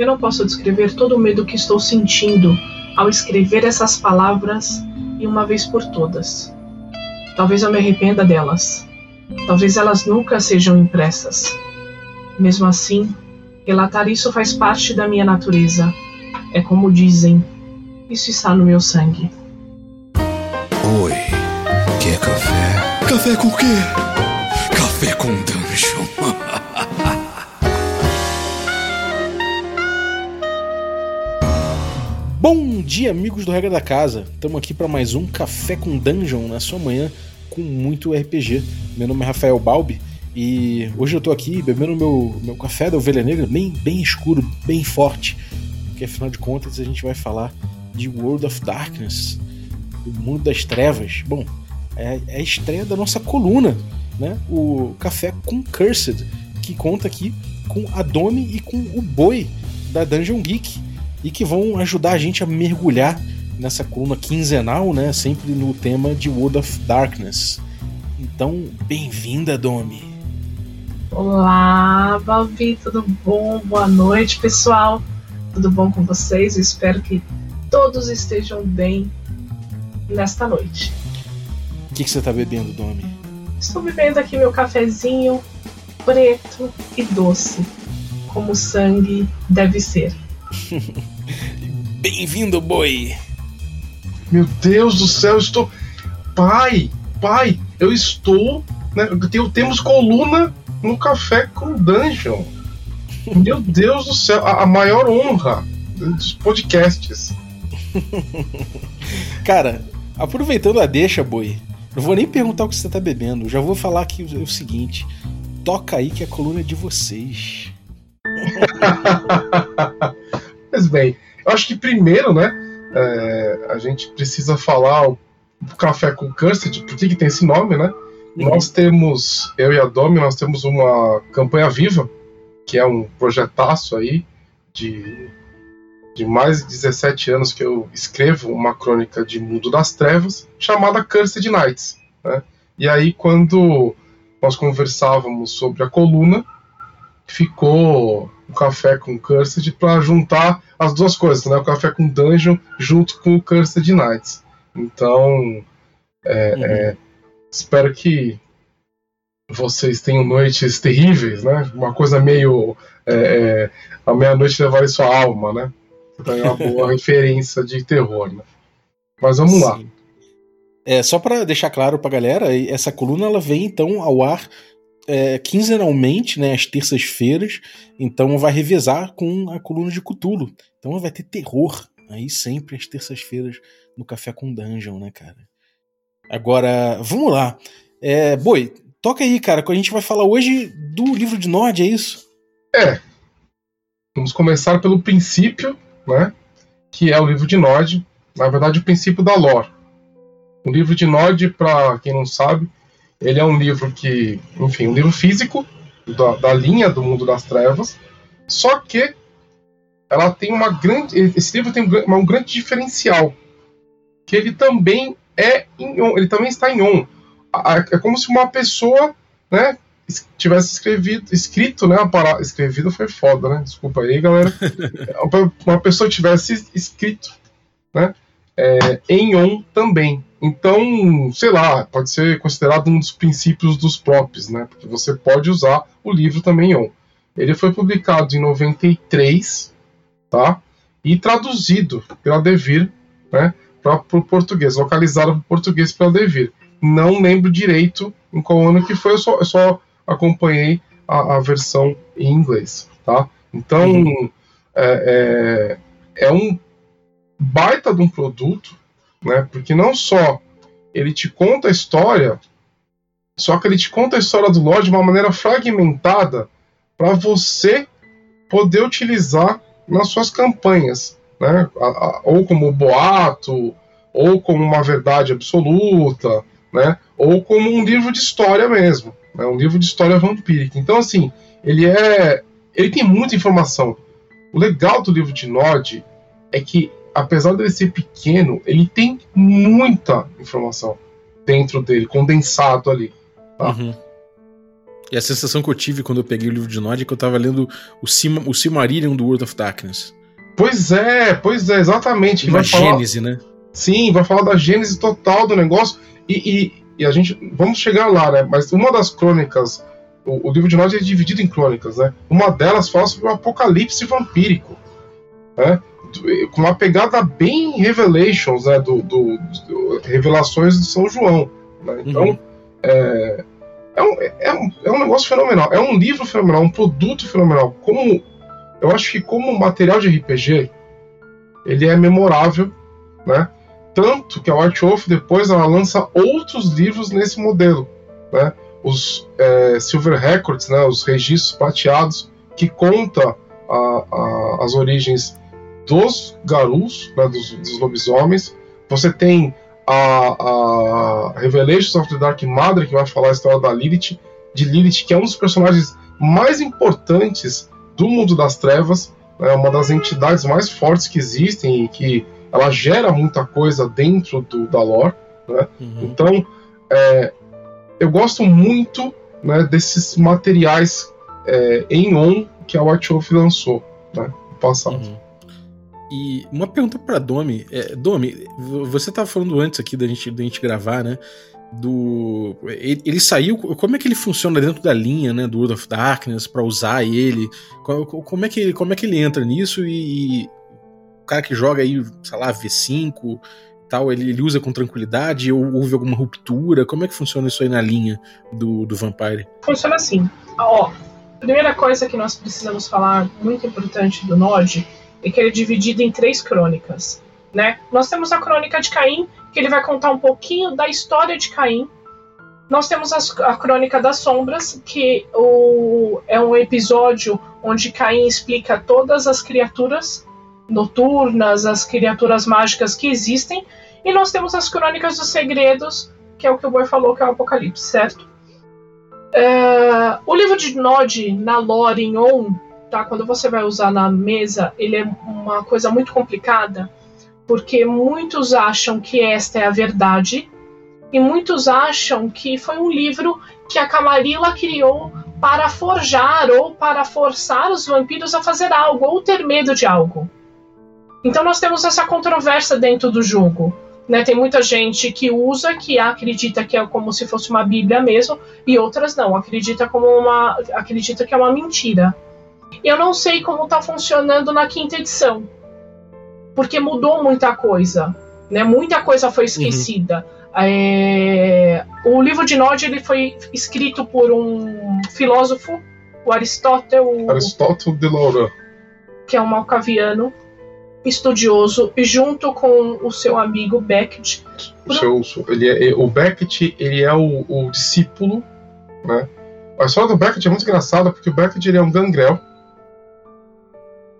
Eu não posso descrever todo o medo que estou sentindo ao escrever essas palavras e uma vez por todas. Talvez eu me arrependa delas. Talvez elas nunca sejam impressas. Mesmo assim, relatar isso faz parte da minha natureza. É como dizem, isso está no meu sangue. Oi, quer café? Café com quê? Café com dungeon. Bom dia, amigos do Regra da Casa. Estamos aqui para mais um Café com Dungeon na sua manhã com muito RPG. Meu nome é Rafael Balbi e hoje eu tô aqui bebendo meu, meu café da Ovelha Negra, bem, bem escuro, bem forte, porque afinal de contas a gente vai falar de World of Darkness, o mundo das trevas. Bom, é, é a estreia da nossa coluna, né? O Café com Cursed, que conta aqui com a Domi e com o Boi da Dungeon Geek e que vão ajudar a gente a mergulhar nessa coluna quinzenal, né? Sempre no tema de World of Darkness. Então, bem-vinda, Domi. Olá, Valvi, tudo bom? Boa noite, pessoal. Tudo bom com vocês? Eu espero que todos estejam bem nesta noite. O que, que você está bebendo, Domi? Estou bebendo aqui meu cafezinho preto e doce, como sangue deve ser. Bem-vindo, boi! Meu Deus do céu, eu estou. Pai, pai, eu estou. Né, temos coluna no Café com Dungeon. Meu Deus do céu, a, a maior honra dos podcasts. Cara, aproveitando a deixa, boi, não vou nem perguntar o que você tá bebendo, já vou falar aqui o, o seguinte: toca aí que a coluna é de vocês. Mas bem, eu acho que primeiro, né, é, a gente precisa falar o Café com Cursed, por que, que tem esse nome, né? Uhum. Nós temos, eu e a Domi, nós temos uma campanha viva, que é um projetaço aí de, de mais de 17 anos que eu escrevo uma crônica de Mundo das Trevas, chamada Cursed Nights. Né? E aí, quando nós conversávamos sobre a coluna, ficou o café com Cursed para juntar as duas coisas, né? O café com Dungeon junto com o Cursed Knights. Então, é, uhum. é, espero que vocês tenham noites terríveis, né? Uma coisa meio é, é a meia-noite levar sua alma, né? Então é uma boa referência de terror, né? Mas vamos Sim. lá. É, só para deixar claro pra galera, essa coluna ela vem então ao ar é, quinzenalmente, né, às terças-feiras. Então vai revezar com a coluna de Cutulo. Então vai ter terror aí sempre às terças-feiras no Café com Dungeon, né, cara? Agora, vamos lá. É, Boi, toca aí, cara, que a gente vai falar hoje do livro de Nord, é isso? É. Vamos começar pelo princípio, né? Que é o livro de Nord. Na verdade, o princípio da lore. O livro de Nord, para quem não sabe, ele é um livro que, enfim, um livro físico da, da linha do mundo das trevas, só que ela tem uma grande, esse livro tem um, um grande diferencial, que ele também é em on, ele também está em on. É como se uma pessoa, né, tivesse escrevido, escrito, né, para escrevido foi foda, né? Desculpa aí, galera. uma pessoa tivesse escrito, né, é, em on também. Então, sei lá, pode ser considerado um dos princípios dos props, né? Porque você pode usar o livro também on. Ele foi publicado em 93, tá? E traduzido pela Devir, né? Para o português, localizado para o português pela Devir. Não lembro direito em qual ano que foi, eu só, eu só acompanhei a, a, versão em inglês, tá? Então, uhum. é, é, é um baita de um produto, né? Porque não só ele te conta a história, só que ele te conta a história do Lorde de uma maneira fragmentada para você poder utilizar nas suas campanhas, né? Ou como boato, ou como uma verdade absoluta, né? Ou como um livro de história mesmo, né? Um livro de história vampírica. Então assim, ele é, ele tem muita informação. O legal do livro de Nod é que apesar dele ser pequeno, ele tem muita informação dentro dele, condensado ali. Tá? Uhum. E a sensação que eu tive quando eu peguei o livro de Nod é que eu tava lendo o, Sim, o Silmarillion do World of Darkness. Pois é, pois é, exatamente. Uma gênese, falar... né? Sim, vai falar da gênese total do negócio. E, e, e, a gente. Vamos chegar lá, né? Mas uma das crônicas. O, o livro de Nod é dividido em crônicas, né? Uma delas fala sobre o apocalipse vampírico. Né? Com uma pegada bem Revelations, né? Do, do, do Revelações de São João. Né? Então. Uhum. É, é um, é, um, é um negócio fenomenal. É um livro fenomenal, um produto fenomenal. Como eu acho que como material de RPG, ele é memorável, né? Tanto que a White Wolf depois ela lança outros livros nesse modelo, né? Os é, Silver Records, né? Os registros prateados que conta a, a, as origens dos Garus, né? dos, dos lobisomens. Você tem a, a Revelations of the Dark Mother, que vai falar a história da Lilith, de Lilith, que é um dos personagens mais importantes do mundo das trevas, é uma das entidades mais fortes que existem e que ela gera muita coisa dentro do, da lore. Né? Uhum. Então, é, eu gosto muito né, desses materiais é, em on que a White Wolf lançou né, no passado. Uhum. E uma pergunta para Domi. É, Domi, você estava falando antes aqui da gente, da gente gravar, né? do ele, ele, saiu como é que ele funciona dentro da linha né? Do World of Darkness para usar ele? Como é que como é que ele entra nisso? E, e o cara que joga aí sei lá V5 tal ele, ele, usa com tranquilidade? Ou houve alguma ruptura? Como é que funciona isso aí na linha do, do Vampire? Funciona assim. Ó primeira coisa que nós precisamos falar muito importante do Nod é que ele é dividido em três crônicas né nós temos a crônica de Caim que ele vai contar um pouquinho da história de Caim. Nós temos a Crônica das Sombras, que o, é um episódio onde Caim explica todas as criaturas noturnas, as criaturas mágicas que existem. E nós temos as Crônicas dos Segredos, que é o que o Boi falou, que é o Apocalipse, certo? É, o livro de Nod, na lore em On, tá? quando você vai usar na mesa, ele é uma coisa muito complicada porque muitos acham que esta é a verdade e muitos acham que foi um livro que a Camarilla criou para forjar ou para forçar os vampiros a fazer algo ou ter medo de algo. Então nós temos essa controvérsia dentro do jogo. Né? Tem muita gente que usa, que acredita que é como se fosse uma Bíblia mesmo, e outras não, acredita como uma, acredita que é uma mentira. Eu não sei como está funcionando na quinta edição porque mudou muita coisa, né? Muita coisa foi uhum. esquecida. Uhum. É... O livro de Nod ele foi escrito por um filósofo, o Aristóteles. Aristóteles de Laura. Que é um malcaviano, estudioso, e junto com o seu amigo Beckett. O, seu, ele é, o Beckett ele é o, o discípulo, né? A história do Beckett é muito engraçada porque o Beckett ele é um gangrel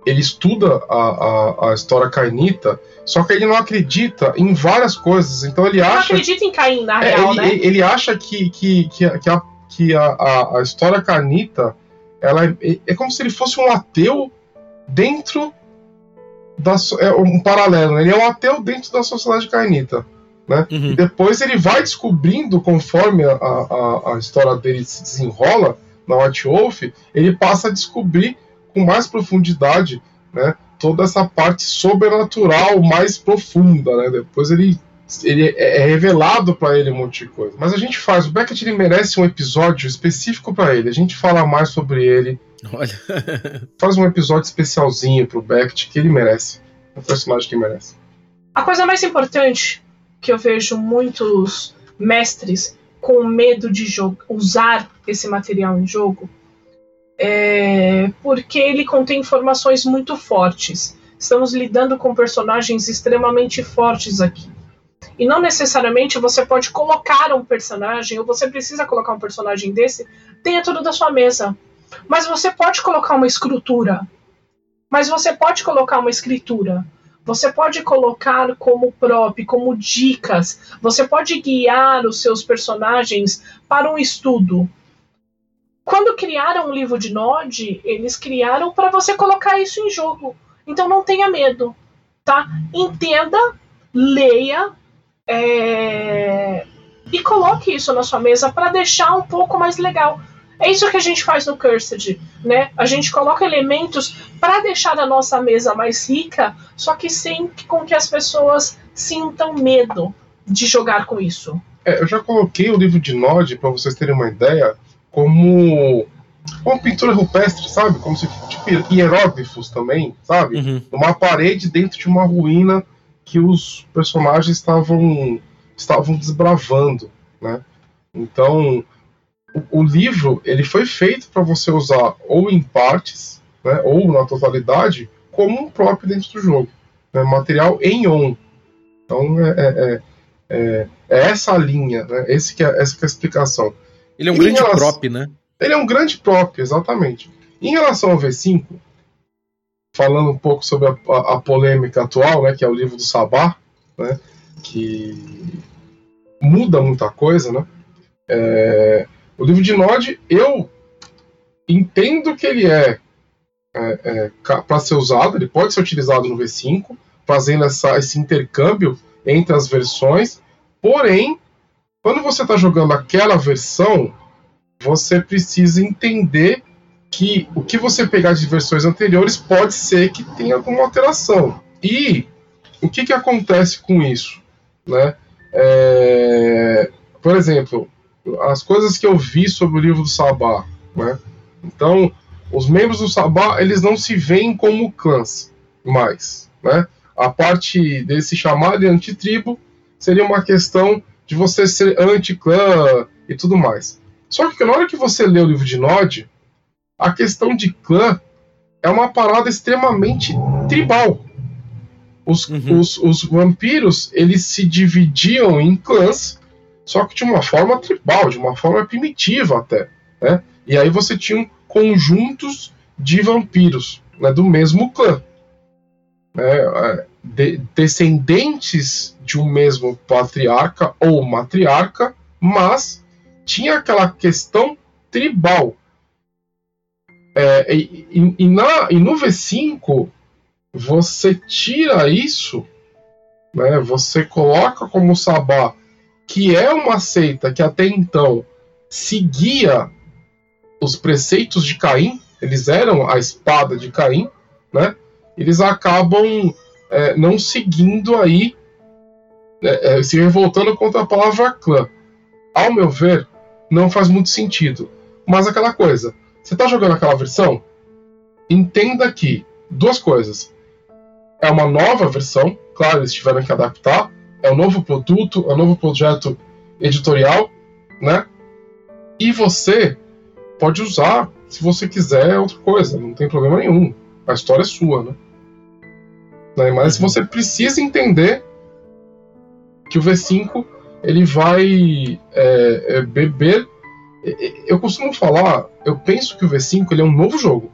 ele estuda a, a, a, história cainita, só que ele não acredita em várias coisas. Então ele, ele acha. Não acredita em Caim, na é, real, ele, né? Ele acha que, que, que, que, a, que a, a, a história cainita ela é, é como se ele fosse um ateu dentro da. É um paralelo, né? ele é um ateu dentro da sociedade cainita. Né? Uhum. E depois ele vai descobrindo, conforme a, a, a história dele se desenrola na White Wolf, ele passa a descobrir com mais profundidade, né? Toda essa parte sobrenatural mais profunda, né? Depois ele ele é, é revelado para ele um monte de coisa. Mas a gente faz, o Beckett ele merece um episódio específico para ele. A gente fala mais sobre ele. Olha. faz um episódio especialzinho pro Beckett que ele merece. É um personagem que merece. A coisa mais importante que eu vejo muitos mestres com medo de usar esse material em jogo é, porque ele contém informações muito fortes. Estamos lidando com personagens extremamente fortes aqui. E não necessariamente você pode colocar um personagem, ou você precisa colocar um personagem desse dentro da sua mesa. Mas você pode colocar uma escritura. Mas você pode colocar uma escritura. Você pode colocar como prop, como dicas. Você pode guiar os seus personagens para um estudo quando criaram o livro de Nod, eles criaram para você colocar isso em jogo. Então não tenha medo, tá? Entenda, leia é... e coloque isso na sua mesa para deixar um pouco mais legal. É isso que a gente faz no Cursed, né? A gente coloca elementos para deixar a nossa mesa mais rica, só que sem com que as pessoas sintam medo de jogar com isso. É, eu já coloquei o livro de Nod, para vocês terem uma ideia, como uma pintura rupestre, sabe? Como se tipo hieróglifos também, sabe? Uhum. Uma parede dentro de uma ruína que os personagens estavam estavam desbravando, né? Então, o, o livro ele foi feito para você usar ou em partes, né, ou na totalidade, como um próprio dentro do jogo, né, material em on. Então, é, é, é, é essa a linha, né? Esse que é, essa que é a explicação. Ele é um grande relação- prop, né? Ele é um grande prop, exatamente. Em relação ao V5, falando um pouco sobre a, a- a polêmica atual, né, que é o livro do Sabá, né, que muda muita coisa, né? É, o livro de Nod, eu entendo que ele é, para ser usado, ele pode ser utilizado no V5, fazendo essa, esse intercâmbio entre as versões, porém, quando você está jogando aquela versão, você precisa entender que o que você pegar de versões anteriores pode ser que tenha alguma alteração. E o que, que acontece com isso? Né? É, por exemplo, as coisas que eu vi sobre o livro do Sabá. Né? Então, os membros do Sabá eles não se veem como clãs mais. Né? A parte desse chamado de antitribo seria uma questão de você ser anti-clã e tudo mais. Só que na hora que você lê o livro de Nod, a questão de clã é uma parada extremamente tribal. Os, Uhum. os, os vampiros eles se dividiam em clãs, só que de uma forma tribal, de uma forma primitiva até. Né? E aí você tinha conjuntos de vampiros né, do mesmo clã. né, é, de- descendentes de um mesmo patriarca ou matriarca, mas tinha aquela questão tribal. É, e, e- e na, e no V5, você tira isso, né, você coloca como Sabá, que é uma seita que até então seguia os preceitos de Caim, eles eram a espada de Caim, né? Eles acabam é, não seguindo aí, é, é, se revoltando contra a palavra clã. Ao meu ver, não faz muito sentido. Mas aquela coisa, você está jogando aquela versão? Entenda que duas coisas. É uma nova versão, claro, eles tiveram que adaptar. É um novo produto, é um novo projeto editorial, né? E você pode usar, se você quiser, outra coisa, não tem problema nenhum. A história é sua, né? Né, Mas Uhum. você precisa entender que o V5 ele vai é, é, beber. Eu costumo falar, eu penso que o V5 ele é um novo jogo,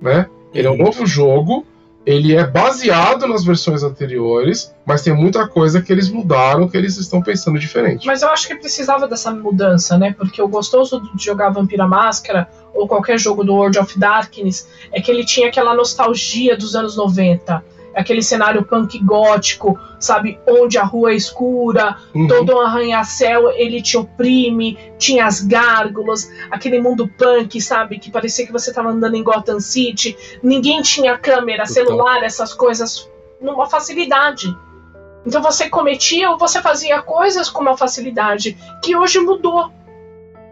né? Ele é um novo jogo, ele é baseado nas versões anteriores, mas tem muita coisa que eles mudaram, que eles estão pensando diferente. Mas eu acho que precisava dessa mudança, né? Porque o gostoso de jogar Vampira Máscara ou qualquer jogo do World of Darkness é que ele tinha aquela nostalgia dos anos 90. Aquele cenário punk gótico, sabe? Onde a rua é escura, Uhum. todo um arranha-céu ele te oprime, tinha as gárgulas, aquele mundo punk, sabe? Que parecia que você estava andando em Gotham City. Ninguém tinha câmera, Total. celular, essas coisas numa facilidade. Então você cometia ou você fazia coisas com uma facilidade que hoje mudou.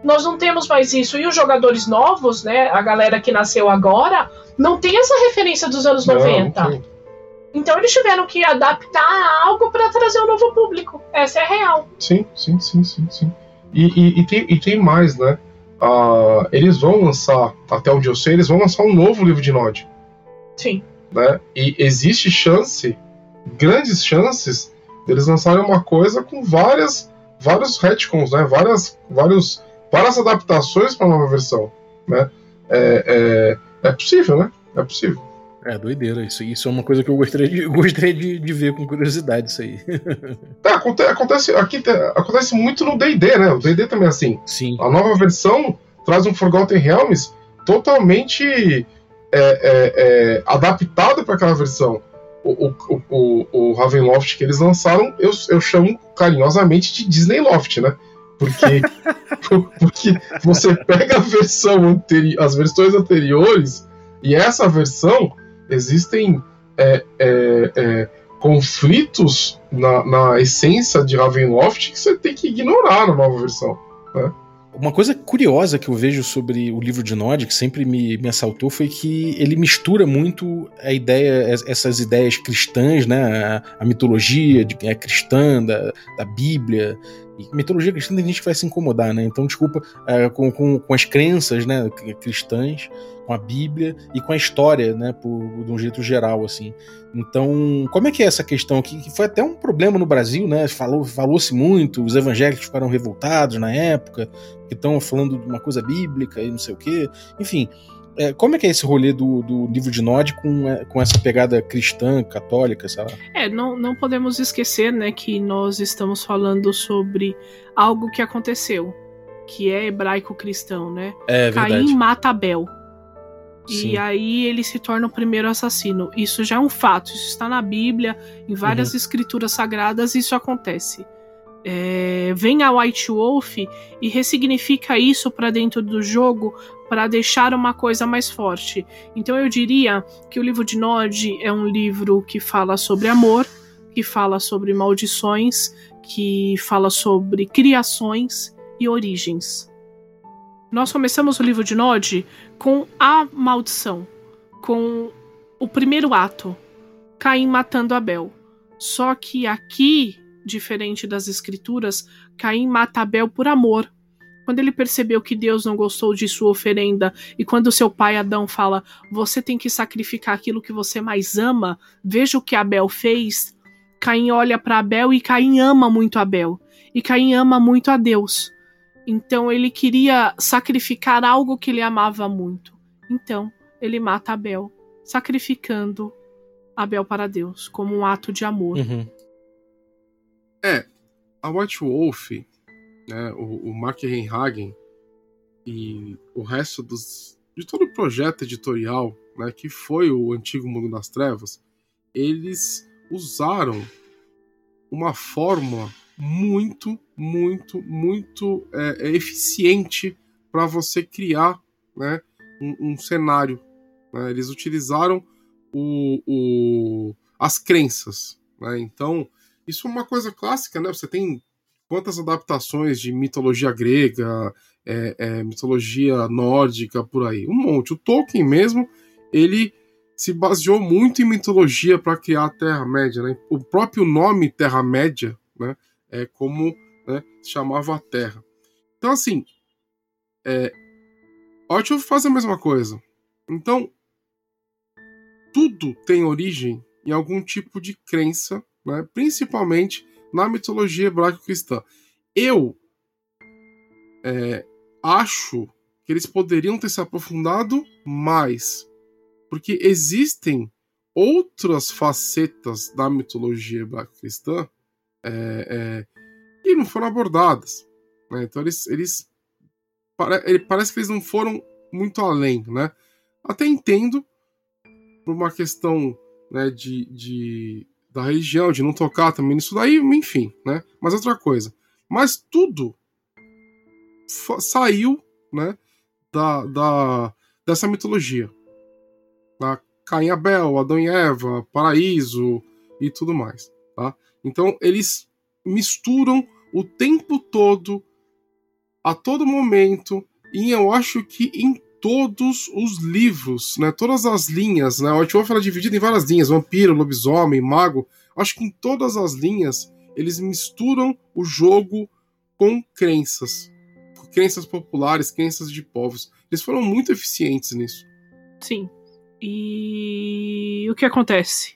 Nós não temos mais isso. E os jogadores novos, né? A galera que nasceu agora, não tem essa referência dos anos Não, 90. não. Então eles tiveram que adaptar algo para trazer um novo público. Essa é a real. Sim, sim, sim, sim, sim. E, e, e tem, e tem mais, né? Ah, eles vão lançar, até onde eu sei, eles vão lançar um novo livro de Nod, Sim. né? E existe chance, grandes chances, deles lançarem uma coisa com várias, vários retcons, né? Várias, vários, várias adaptações para a nova versão, né? É, é, é possível, né? É possível. É, doideira. Isso, isso é uma coisa que eu gostaria de, gostaria de, de ver com curiosidade, isso aí. É, aconte- acontece, aqui te- acontece muito no D&D, né? O D&D também é assim. Sim. A nova versão traz um Forgotten Realms totalmente é, é, é, adaptado para aquela versão. O, o, o, o- Ravenloft que eles lançaram, eu, eu chamo carinhosamente de Disney Loft, né? Porque, porque você pega a versão anterior, as versões anteriores e essa versão existem é, é, é, conflitos na, na essência de Ravenloft que você tem que ignorar na nova versão. Né? Uma coisa curiosa que eu vejo sobre o livro de Nod, que sempre me, me assaltou, foi que ele mistura muito a ideia, essas ideias cristãs, né? A, a mitologia de, é, cristã, da, da Bíblia, e mitologia cristã tem gente que vai se incomodar, né? Então, desculpa, é, com, com, com, as crenças né, cristãs, com a Bíblia e com a história, né? Por, de um jeito geral, assim. Então, como é que é essa questão aqui? Que foi até um problema no Brasil, né? Falou, falou-se muito, os evangélicos ficaram revoltados na época, que estão falando de uma coisa bíblica e não sei o quê. Enfim, é, como é que é esse rolê do, do livro de Nod com, é, com essa pegada cristã, católica, sei lá? É, não, não podemos esquecer, né, que nós estamos falando sobre algo que aconteceu, que é hebraico-cristão, né? É verdade. Caim mata Abel. Sim. E aí ele se torna o primeiro assassino. Isso já é um fato, isso está na Bíblia, em várias uhum. escrituras sagradas, isso acontece. É, vem a White Wolf e ressignifica isso para dentro do jogo para deixar uma coisa mais forte. Então eu diria que o livro de Nod é um livro que fala sobre amor, que fala sobre maldições, que fala sobre criações e origens. Nós começamos o livro de Nod com a maldição, com o primeiro ato, Caim matando Abel. Só que aqui, diferente das escrituras, Caim mata Abel por amor, quando ele percebeu que Deus não gostou de sua oferenda e quando seu pai Adão fala: "Você tem que sacrificar aquilo que você mais ama", veja o que Abel fez. Caim olha para Abel e Caim ama muito Abel. E Caim ama muito a Deus. Então ele queria sacrificar algo que ele amava muito. Então ele mata Abel, sacrificando Abel para Deus como um ato de amor. Uhum. É, a White Wolf né, o, o Mark Reinhagen e o resto dos, de todo o projeto editorial, né, que foi o antigo Mundo das Trevas, eles usaram uma fórmula muito, muito, muito é, é eficiente para você criar né, um, um cenário. Né? Eles utilizaram o, o, as crenças. Né? Então, isso é uma coisa clássica, né? Você tem quantas adaptações de mitologia grega, é, é, mitologia nórdica por aí? Um monte. O Tolkien mesmo, ele se baseou muito em mitologia para criar a Terra-média. Né? O próprio nome Terra-média né, é como né, se chamava a Terra. Então, assim, é, Ortwell faz a mesma coisa. Então, tudo tem origem em algum tipo de crença, né, principalmente na mitologia hebraico-cristã. Eu é, acho que eles poderiam ter se aprofundado mais, porque existem outras facetas da mitologia hebraico-cristã é, é, que não foram abordadas. Né? Então eles, eles ele, parece que eles não foram muito além, né? Até entendo por uma questão né, de, de da religião, de não tocar também nisso daí, enfim, né? Mas outra coisa. Mas tudo saiu, né, da, da, dessa mitologia. Tá? Caim Abel, Adão e Eva, paraíso e tudo mais, tá? Então eles misturam o tempo todo, a todo momento, e eu acho que em todos os livros, né? Todas as linhas, né? O White ela é dividida em várias linhas: vampiro, lobisomem, mago. Acho que em todas as linhas eles misturam o jogo com crenças, crenças populares, crenças de povos. Eles foram muito eficientes nisso. Sim. E o que acontece?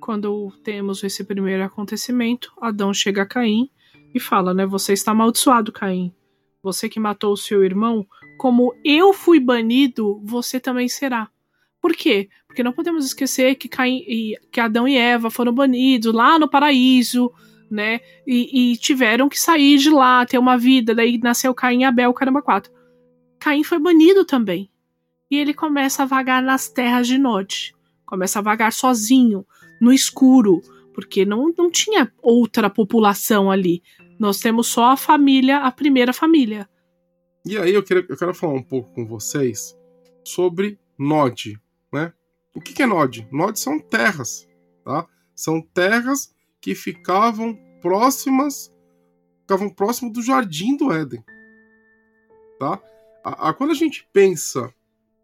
Quando temos esse primeiro acontecimento, Adão chega a Caim e fala, né? Você está amaldiçoado, Caim. Você que matou o seu irmão, como eu fui banido, você também será. Por quê? Porque não podemos esquecer que, Caim, que Adão e Eva foram banidos lá no paraíso, né? E, e, tiveram que sair de lá, ter uma vida. Daí nasceu Caim e Abel, caramba, quatro. Caim foi banido também. E ele começa a vagar nas terras de Nod. Começa a vagar sozinho, no escuro, porque não, não tinha outra população ali. Nós temos só a família, a primeira família. E aí eu quero, eu quero falar um pouco com vocês sobre Nod, né? O que, que é Nod? Nod são terras, tá? São terras que ficavam próximas, ficavam próximo do jardim do Éden, tá? A, a, quando a gente pensa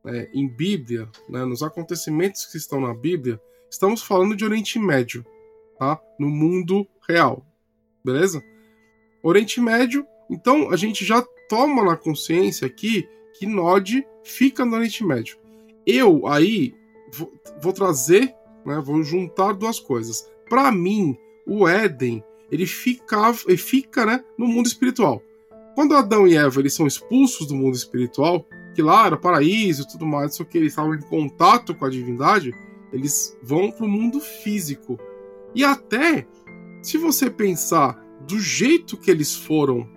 é, em Bíblia, né, nos acontecimentos que estão na Bíblia, estamos falando de Oriente Médio, tá? No mundo real, beleza? Oriente Médio, então a gente já toma na consciência aqui que Nod fica no Oriente Médio. Eu aí vou, vou trazer, né, vou juntar duas coisas. Para mim, o Éden ele fica, ele fica né, no mundo espiritual. Quando Adão e Eva eles são expulsos do mundo espiritual, que lá era paraíso e tudo mais, só que eles estavam em contato com a divindade, eles vão para o mundo físico. E até, se você pensar do jeito que eles foram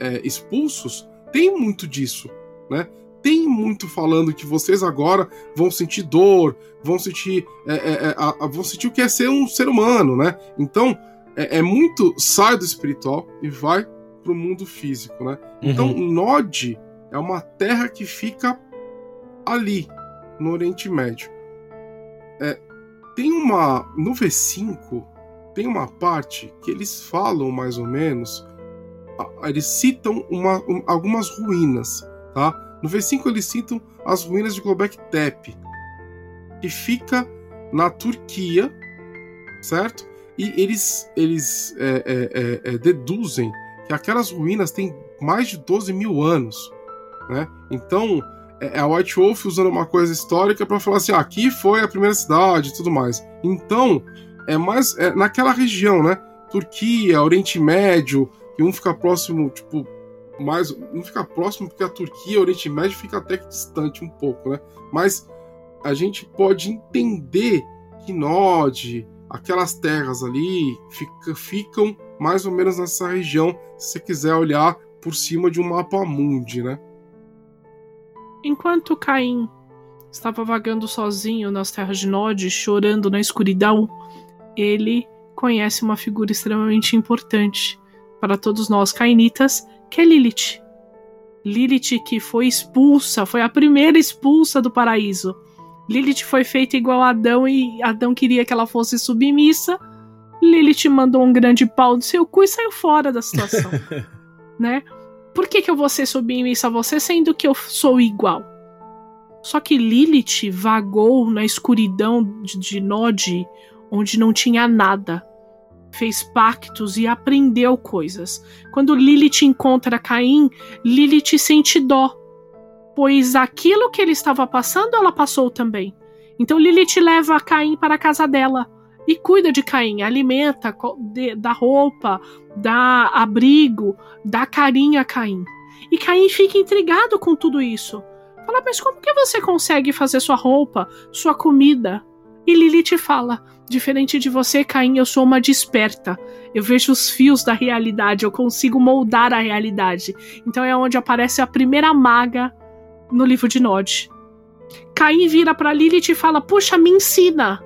é, expulsos, tem muito disso, né? Tem muito falando que vocês agora vão sentir dor, vão sentir, é, é, é a, vão sentir o que é ser um ser humano, né? Então é, é muito sai do espiritual e vai para o mundo físico, né? Então, uhum. Então Nod é uma terra que fica ali no Oriente Médio. É, tem uma no V5 tem uma parte que eles falam mais ou menos, eles citam uma, um, algumas ruínas, tá? No V5 eles citam as ruínas de Göbekli Tepe, que fica na Turquia, certo? E eles, eles é, é, é, é deduzem que aquelas ruínas têm mais de 12 mil anos, né? Então é, é a White Wolf usando uma coisa histórica para falar assim, ah, aqui foi a primeira cidade e tudo mais. Então é mais é naquela região, né? Turquia, Oriente Médio, que um fica próximo, tipo, mais. Um fica próximo porque a Turquia, Oriente Médio fica até que distante um pouco, né? Mas a gente pode entender que Nod, aquelas terras ali, fica, ficam mais ou menos nessa região, se você quiser olhar por cima de um mapa mundi, né? Enquanto Caim estava vagando sozinho nas terras de Nod, chorando na escuridão, ele conhece uma figura extremamente importante para todos nós cainitas, que é Lilith. Lilith que foi expulsa, foi a primeira expulsa do paraíso. Lilith foi feita igual a Adão e Adão queria que ela fosse submissa. Lilith mandou um grande pau do seu cu e saiu fora da situação. né? Por que, que eu vou ser submissa a você sendo que eu sou igual? Só que Lilith vagou na escuridão de, de Nod onde não tinha nada. Fez pactos e aprendeu coisas. Quando Lilith encontra Caim, Lilith sente dó, pois aquilo que ele estava passando, ela passou também. Então Lilith leva Caim para a casa dela e cuida de Caim, alimenta, dá roupa, dá abrigo, dá carinho a Caim. E Caim fica intrigado com tudo isso. Fala, mas como que você consegue fazer sua roupa, sua comida? E Lilith fala: Diferente de você, Caim, eu sou uma desperta. Eu vejo os fios da realidade, eu consigo moldar a realidade. Então é onde aparece a primeira maga no livro de Nod. Caim vira para Lilith e fala: Puxa, me ensina.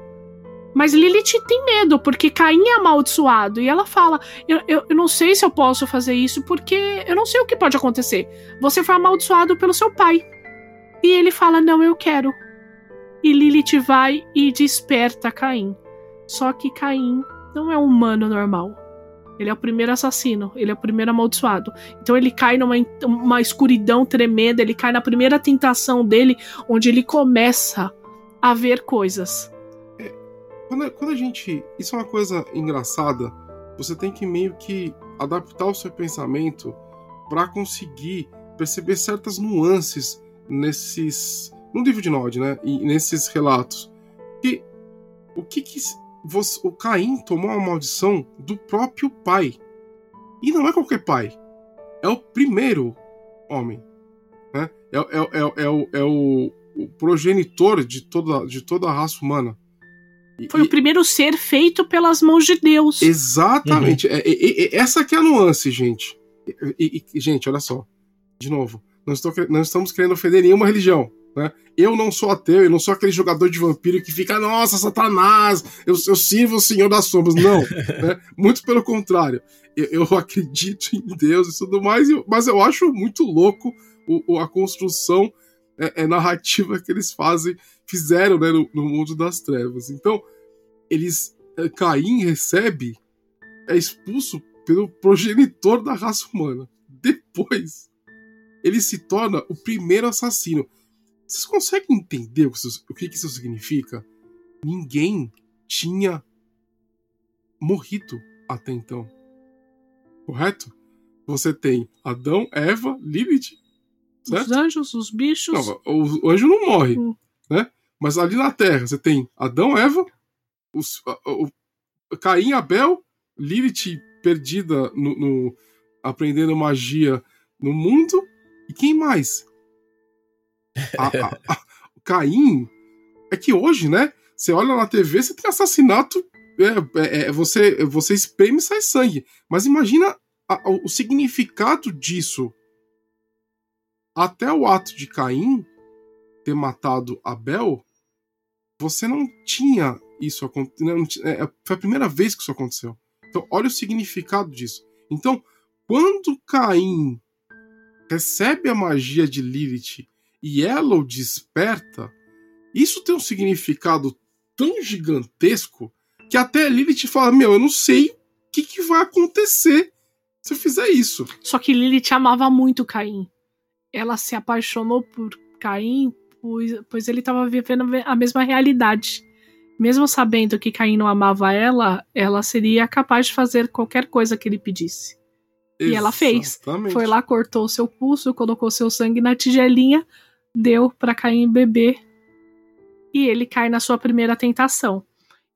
Mas Lilith tem medo, porque Caim é amaldiçoado. E ela fala: eu, eu, eu, não sei se eu posso fazer isso, porque eu não sei o que pode acontecer. Você foi amaldiçoado pelo seu pai. E ele fala: Não, eu quero. E Lilith vai e desperta Caim. Só que Caim não é um humano normal. Ele é o primeiro assassino, ele é o primeiro amaldiçoado. Então ele cai numa uma escuridão tremenda, ele cai na primeira tentação dele, onde ele começa a ver coisas. É, quando, quando a gente. Isso é uma coisa engraçada. Você tem que meio que adaptar o seu pensamento para conseguir perceber certas nuances nesses. No livro de Nod, né? E nesses relatos. E o que, que você, o Caim tomou uma maldição do próprio pai. E não é qualquer pai. É o primeiro homem. Né? É, é, é, é, o, é o, o, progenitor de toda, de toda a raça humana. E, Foi e, o primeiro ser feito pelas mãos de Deus. Exatamente. Uhum. É, essa que é a nuance, gente. E, gente, olha só. De novo, não, estou, não estamos querendo ofender nenhuma religião. Né? Eu não sou ateu, eu não sou aquele jogador de vampiro que fica, nossa, Satanás, eu, eu sirvo o Senhor das Sombras. Não, né? muito pelo contrário. Eu, eu, acredito em Deus e tudo mais, mas eu acho muito louco o, a construção é, é, narrativa que eles fazem, fizeram né, no, no, mundo das trevas. Então, eles. É, Caim recebe, é expulso pelo progenitor da raça humana. Depois, ele se torna o primeiro assassino. Vocês conseguem entender o que isso, o que isso significa? Ninguém tinha morrido até então. Correto? Você tem Adão, Eva, Lilith Certo? Os anjos, os bichos. Não, o, o anjo não morre, hum. né? Mas ali na Terra você tem Adão, Eva, os, o, o Caim, Abel, Lilith perdida no, no, aprendendo magia no mundo e quem mais? A, a, a, Caim é que hoje, né? Você olha na TV, você tem assassinato, é, é, é você você espreme e sai sangue. Mas imagina o significado disso até o ato de Caim ter matado Abel, você não tinha isso acontecendo. É, é, foi a primeira vez que isso aconteceu. Então, olha o significado disso. Então, quando Caim recebe a magia de Lilith e ela o desperta, isso tem um significado tão gigantesco que até Lilith fala: Meu, eu não sei o que, que vai acontecer se eu fizer isso. Só que Lilith amava muito Caim ela se apaixonou por Caim, pois, pois ele estava vivendo a mesma realidade. Mesmo sabendo que Caim não amava ela, ela seria capaz de fazer qualquer coisa que ele pedisse. Exatamente. E ela fez. Foi lá, cortou seu pulso, colocou seu sangue na tigelinha, deu para Caim beber e ele cai na sua primeira tentação.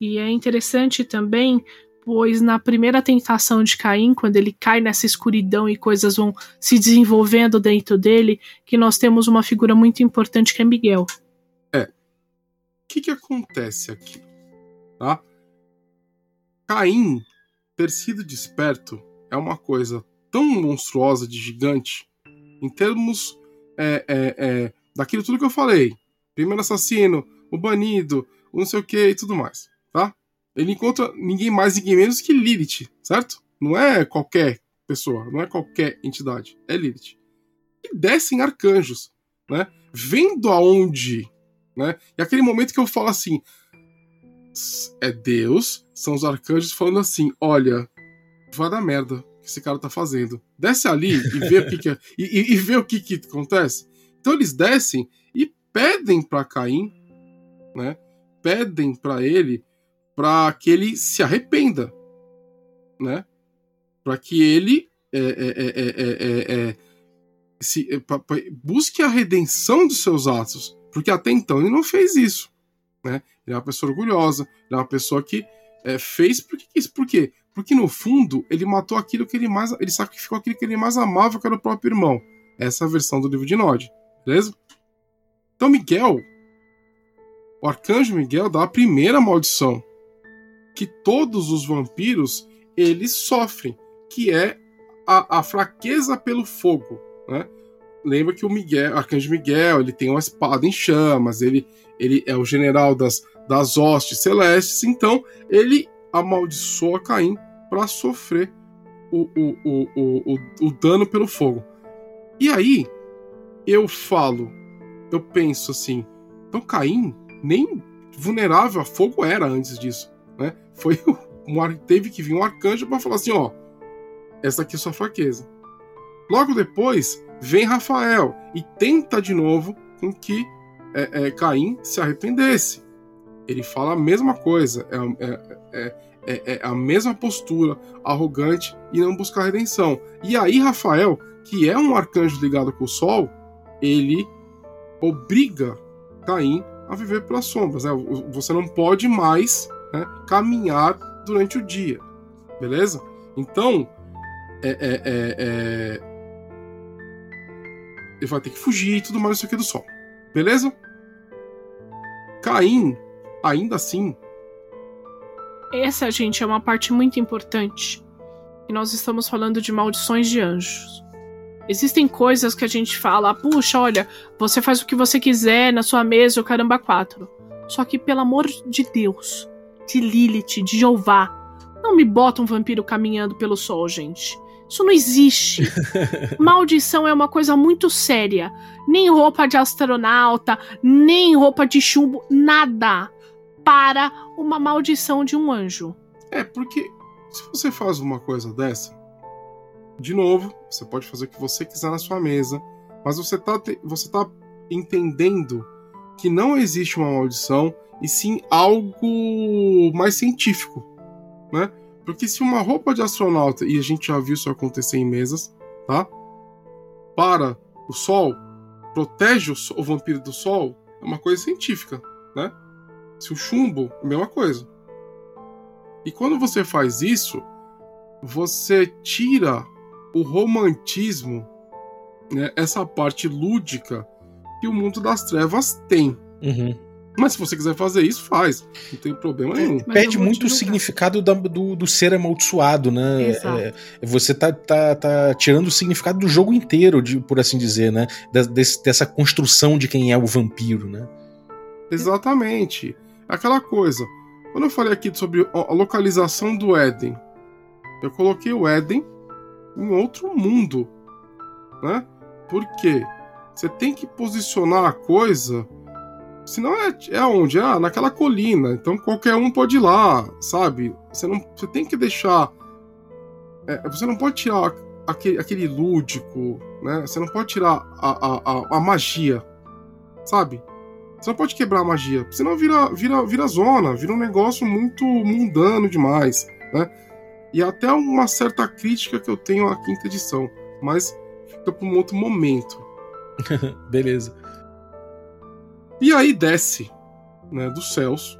E é interessante também pois na primeira tentação de Caim, quando ele cai nessa escuridão e coisas vão se desenvolvendo dentro dele, que nós temos uma figura muito importante que é Miguel. É. O que, que acontece aqui? Tá? Caim ter sido desperto é uma coisa tão monstruosa de gigante em termos é, é, é, daquilo tudo que eu falei. Primeiro assassino, o banido, o não sei o que e tudo mais, tá? ele encontra ninguém mais, ninguém menos que Lilith, certo? Não é qualquer pessoa, não é qualquer entidade, é Lilith. E descem arcanjos, né? Vendo aonde, né? E aquele momento que eu falo assim, é Deus, são os arcanjos falando assim, olha, vai dar merda que esse cara tá fazendo. Desce ali e vê o que, que é, e, e, vê o que, que acontece. Então eles descem e pedem para Caim, né? Pedem para ele para que ele se arrependa, né? Para que ele é, é, é, se, pra, pra, busque a redenção dos seus atos, porque até então ele não fez isso, né? Ele é uma pessoa orgulhosa, ele é uma pessoa que fez porque quis, por quê? Porque no fundo ele matou aquilo que ele mais, ele sacrificou aquilo que ele mais amava, que era o próprio irmão. Essa é a versão do livro de Nod, beleza? Então Miguel, o arcanjo Miguel dá a primeira maldição que todos os vampiros eles sofrem, que é a, a fraqueza pelo fogo, né? Lembra que o Miguel, Arcanjo Miguel, ele tem uma espada em chamas, ele, ele é o general das, das hostes celestes, então ele amaldiçoa Caim para sofrer o, o, o, o, o dano pelo fogo. E aí, eu falo, eu penso assim, então Caim nem vulnerável a fogo era antes disso né? Foi um, teve que vir um arcanjo para falar assim, ó, essa aqui é sua fraqueza. Logo depois vem Rafael e tenta de novo com que é, é, Caim se arrependesse. Ele fala a mesma coisa, é, é, é, é, a mesma postura, arrogante e não buscar redenção. E aí Rafael, que é um arcanjo ligado com o Sol, ele obriga Caim a viver pelas sombras. Né? Você não pode mais né, caminhar durante o dia, beleza? Então, é, é, é, é, ele vai ter que fugir e tudo mais isso aqui do sol, beleza? Caim, ainda assim. Essa, gente, é uma parte muito importante. E nós estamos falando de maldições de anjos. Existem coisas que a gente fala, puxa, olha, você faz o que você quiser na sua mesa, o caramba quatro. Só que, pelo amor de Deus, de Lilith, de Jeová, não me bota um vampiro caminhando pelo sol, gente. Isso não existe. Maldição é uma coisa muito séria. Nem roupa de astronauta, nem roupa de chumbo, nada para uma maldição de um anjo. É, porque se você faz uma coisa dessa, de novo, você pode fazer o que você quiser na sua mesa, mas você tá, você tá entendendo que não existe uma maldição e sim algo mais científico, né? Porque se uma roupa de astronauta, e a gente já viu isso acontecer em mesas, tá? Para o sol, protege o, o vampiro do sol, é uma coisa científica, né? Se o chumbo, a mesma coisa. E quando você faz isso, você tira o romantismo, né, essa parte lúdica que o mundo das trevas tem. Uhum. Mas se você quiser fazer isso, faz. Não tem problema nenhum. Perde muito o significado da, do, do ser amaldiçoado, né? É, você tá, tá, tá tirando o significado do jogo inteiro, de, por assim dizer, né? Des, dessa construção de quem é o vampiro, né? Exatamente. Aquela coisa. Quando eu falei aqui sobre a localização do Éden, eu coloquei o Éden em outro mundo, né? Por quê? Você tem que posicionar a coisa Senão é, é onde? Ah, naquela colina. Então qualquer um pode ir lá, sabe? Você, não, você tem que deixar. É, você não pode tirar aquele, aquele lúdico, né? Você não pode tirar a, a, a, magia, sabe? Você não pode quebrar a magia, senão vira, vira, vira zona, vira um negócio muito mundano demais, né? E até uma certa crítica que eu tenho à quinta edição, mas fica para um outro momento. Beleza. E aí desce né, dos céus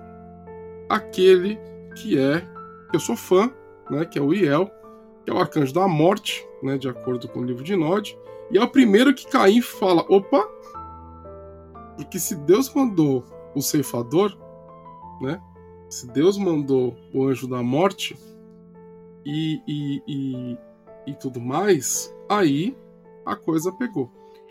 aquele que é, eu sou fã, né, que é o Iel, que é o arcanjo da morte, né, de acordo com o livro de Nod, e é o primeiro que Caim fala: opa, porque se Deus mandou o ceifador, né, se Deus mandou o anjo da morte e, e, e, e tudo mais, aí a coisa pegou.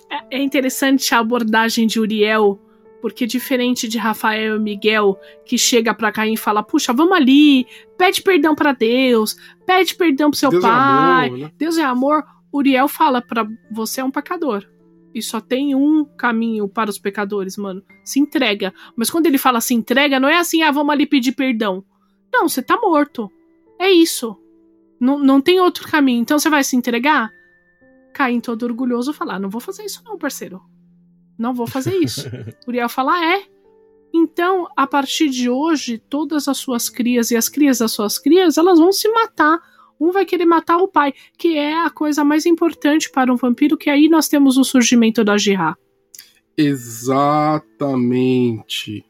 É, é interessante a abordagem de Uriel porque diferente de Rafael e Miguel, que chega para Caim e fala: "Puxa, vamos ali, pede perdão para Deus, pede perdão pro seu Deus é pai. É amor, né? Deus é amor". Uriel fala para você é um pecador. E só tem um caminho para os pecadores, mano. Se entrega. Mas quando ele fala se entrega, não é assim, ah, vamos ali pedir perdão. Não, você tá morto. É isso. Não, não tem outro caminho. Então você vai se entregar? Caim todo orgulhoso falar: não vou fazer isso, não, parceiro. Não vou fazer isso. Uriel fala: é. Então, a partir de hoje, todas as suas crias e as crias das suas crias, elas vão se matar. Um vai querer matar o pai, que é a coisa mais importante para um vampiro, que aí nós temos o surgimento da Jihá. Exatamente.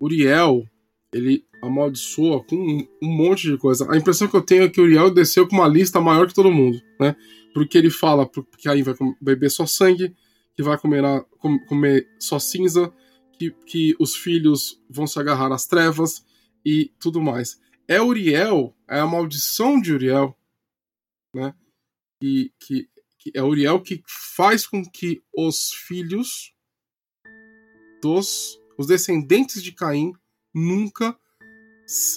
Uriel, ele amaldiçoa com um, monte de coisa. A impressão que eu tenho é que Uriel desceu com uma lista maior que todo mundo, né? Porque ele fala que aí vai beber só sangue, que vai comer, comer só cinza, que, que os filhos vão se agarrar às trevas e tudo mais. É Uriel, é a maldição de Uriel, né? E que, que é Uriel que faz com que os filhos dos os descendentes de Caim nunca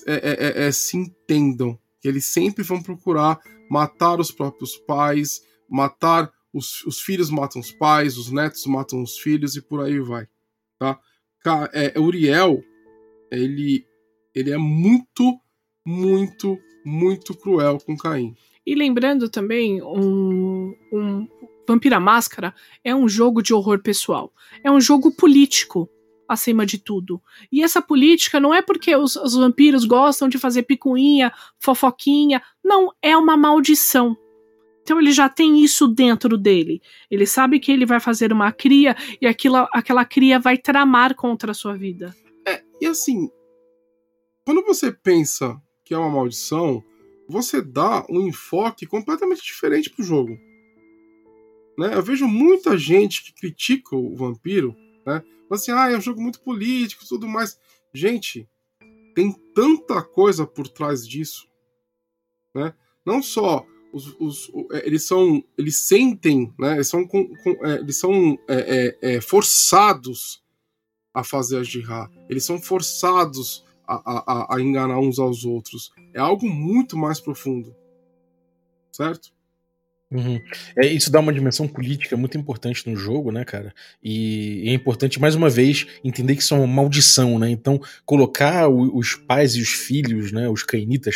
é, é, é, é, se entendam. Que eles sempre vão procurar matar os próprios pais, matar os, os filhos matam os pais, os netos matam os filhos e por aí vai, tá? É, Uriel, ele, ele é muito, muito, muito cruel com Caim. E lembrando também, um, um Vampira Máscara é um jogo de horror pessoal. É um jogo político, acima de tudo. E essa política não é porque os, os vampiros gostam de fazer picuinha, fofoquinha. Não, é uma maldição. Então ele já tem isso dentro dele. Ele sabe que ele vai fazer uma cria e aquilo, aquela cria vai tramar contra a sua vida. É, e assim, quando você pensa que é uma maldição, você dá um enfoque completamente diferente pro jogo. Né? Eu vejo muita gente que critica o vampiro, né? Assim, ah, é um jogo muito político e tudo mais. Gente, tem tanta coisa por trás disso. Né? Não só os, os, é, eles são. Eles sentem, né? Eles são, com, com, é, eles são é, é, é forçados a fazer a jihad. Eles são forçados a, a, a enganar uns aos outros. É algo muito mais profundo. Certo? Uhum. É, isso dá uma dimensão política muito importante no jogo, né, cara? E é importante, mais uma vez, entender que isso é uma maldição, né? Então, colocar o, os pais e os filhos, né, os cainitas,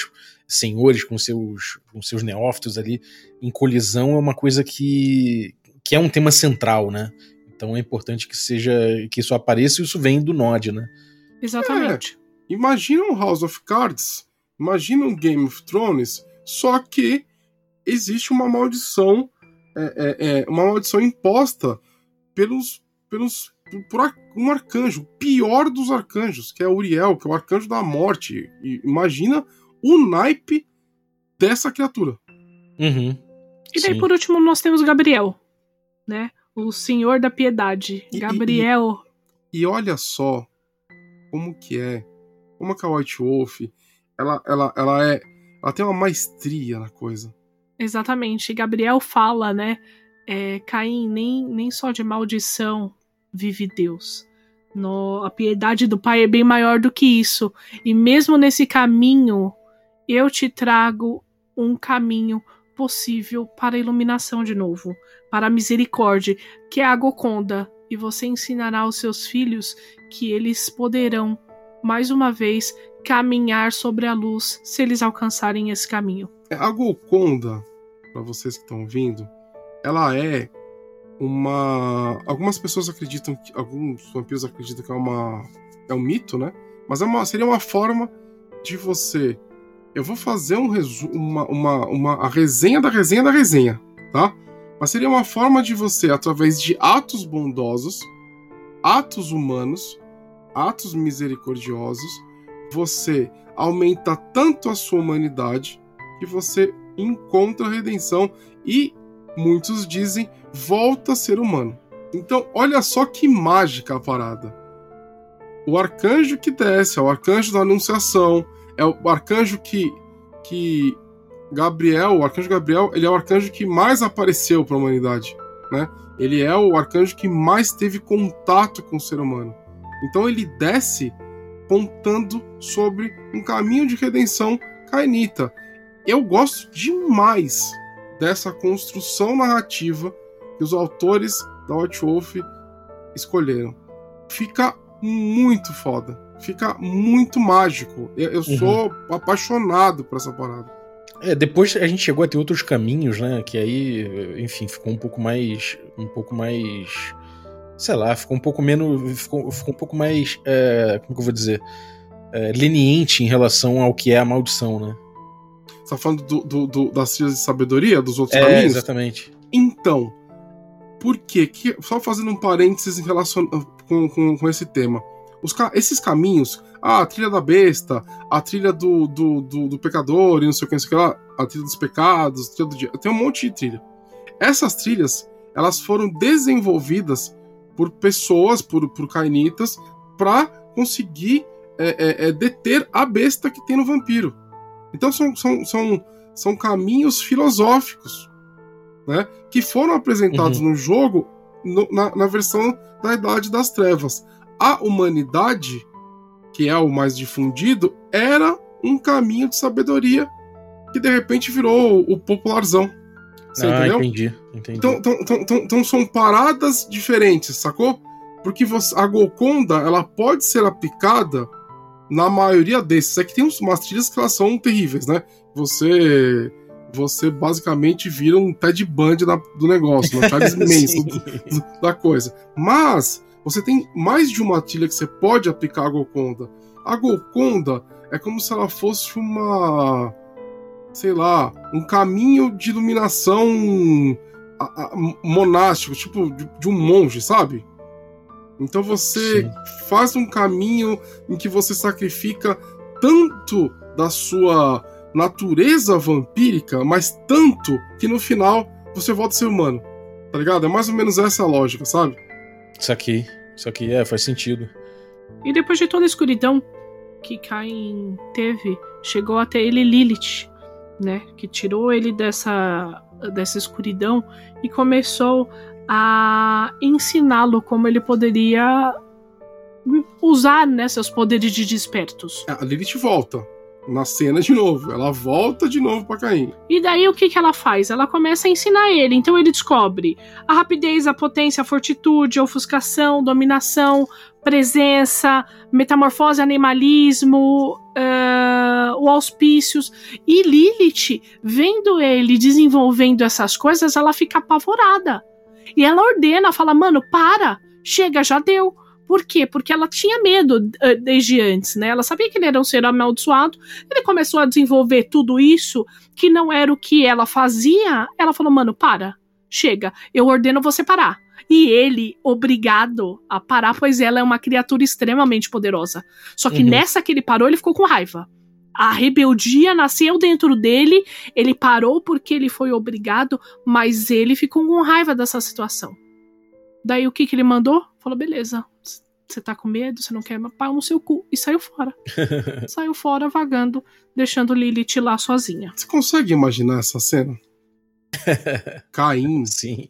senhores com seus, com seus neófitos ali, em colisão é uma coisa que, que é um tema central, né? Então é importante que seja que isso apareça e isso vem do Nod, né? Exatamente. É, imagina um House of Cards, imagina um Game of Thrones, só que existe uma maldição, é, é, é uma maldição imposta pelos, pelos por um arcanjo, o pior dos arcanjos, que é Uriel, que é o arcanjo da morte. E imagina o naipe dessa criatura. Uhum. E daí, Sim. por último, nós temos Gabriel, né? O Senhor da Piedade. E, Gabriel. E, e, olha só como que é. Como que a White Wolf, ela, ela, ela é. Ela tem uma maestria na coisa. Exatamente. Gabriel fala, né? É, Caim, nem, nem só de maldição vive Deus. No, a piedade do Pai é bem maior do que isso. E mesmo nesse caminho, eu te trago um caminho possível para a iluminação de novo, para a misericórdia, que é a Goconda. E você ensinará aos seus filhos que eles poderão, mais uma vez, caminhar sobre a luz se eles alcançarem esse caminho. É, a Goconda, para vocês que estão ouvindo, ela é uma. Algumas pessoas acreditam que. Alguns vampiros acreditam que é uma. É um mito, né? Mas é uma, seria uma forma de você. Eu vou fazer um resumo, uma, uma, uma, a resenha da resenha da resenha, tá? Mas seria uma forma de você, através de atos bondosos, atos humanos, atos misericordiosos, você aumenta tanto a sua humanidade que você encontra a redenção e muitos dizem volta a ser humano. Então, olha só que mágica a parada. O arcanjo que desce, é o arcanjo da anunciação, é o arcanjo que que Gabriel, o arcanjo Gabriel, ele é o arcanjo que mais apareceu para a humanidade, né? Ele é o arcanjo que mais teve contato com o ser humano. Então ele desce pontando sobre um caminho de redenção cainita eu gosto demais dessa construção narrativa que os autores da White Wolf escolheram. Fica muito foda. Fica muito mágico. Eu, eu uhum. sou apaixonado por essa parada. É, depois a gente chegou a ter outros caminhos, né? Que aí, enfim, ficou um pouco mais. Um pouco mais. Sei lá, ficou um pouco menos. Ficou, ficou um pouco mais. É, como que eu vou dizer? É, leniente em relação ao que é a maldição, né? Você tá falando do, do, do, das trilhas de sabedoria, dos outros é, caminhos? Exatamente. Então, por quê? Que, só fazendo um parênteses em relação com, com, com esse tema. Os, esses caminhos, ah, a trilha da besta, a trilha do, do, do, do pecador e não sei o que, não sei o que lá, a trilha dos pecados, a trilha do dia. Tem um monte de trilha. Essas trilhas, elas foram desenvolvidas por pessoas, por, por cainitas, para conseguir é, é, é, deter a besta que tem no vampiro. Então são, são, são, são caminhos filosóficos né, que foram apresentados uhum. no jogo no, na, na versão da Idade das Trevas. A humanidade, que é o mais difundido, era um caminho de sabedoria que de repente virou o popularzão. Você ah, entendeu? entendi. entendi. Então, então, então, então, então são paradas diferentes, sacou? Porque você, a Golconda ela pode ser aplicada na maioria desses. É que tem umas trilhas que elas são terríveis, né? Você você basicamente vira um Ted Bundy da, do negócio, um Charles Manson da coisa. Mas você tem mais de uma trilha que você pode aplicar a Golconda. A Golconda é como se ela fosse uma sei lá, um caminho de iluminação monástico, tipo de, de um monge, sabe? Então você Sim. faz um caminho em que você sacrifica tanto da sua natureza vampírica, mas tanto que no final você volta a ser humano. Tá ligado? É mais ou menos essa a lógica, sabe? Isso aqui. Isso aqui é, faz sentido. E depois de toda a escuridão que Cain teve, chegou até ele Lilith, né? Que tirou ele dessa, dessa escuridão e começou a ensiná-lo como ele poderia usar né, seus poderes de despertos. A Lilith volta na cena de novo. Ela volta de novo para Caim. E daí o que, que ela faz? Ela começa a ensinar ele. Então ele descobre a rapidez, a potência, a fortitude, a ofuscação, dominação, presença, metamorfose, animalismo, uh, o auspícios. E Lilith, vendo ele desenvolvendo essas coisas, ela fica apavorada. E ela ordena, fala: mano, para, chega, já deu. Por quê? Porque ela tinha medo uh, desde antes, né? Ela sabia que ele era um ser amaldiçoado. Ele começou a desenvolver tudo isso que não era o que ela fazia. Ela falou: mano, para, chega, eu ordeno você parar. E ele, obrigado a parar, pois ela é uma criatura extremamente poderosa. Só que uhum. nessa que ele parou, ele ficou com raiva. A rebeldia nasceu dentro dele, ele parou porque ele foi obrigado, mas ele ficou com raiva dessa situação. Daí o que, que ele mandou? Falou: beleza, você tá com medo, você não quer pau no seu cu. E saiu fora. saiu fora vagando, deixando Lilith lá sozinha. Você consegue imaginar essa cena? Caim Sim.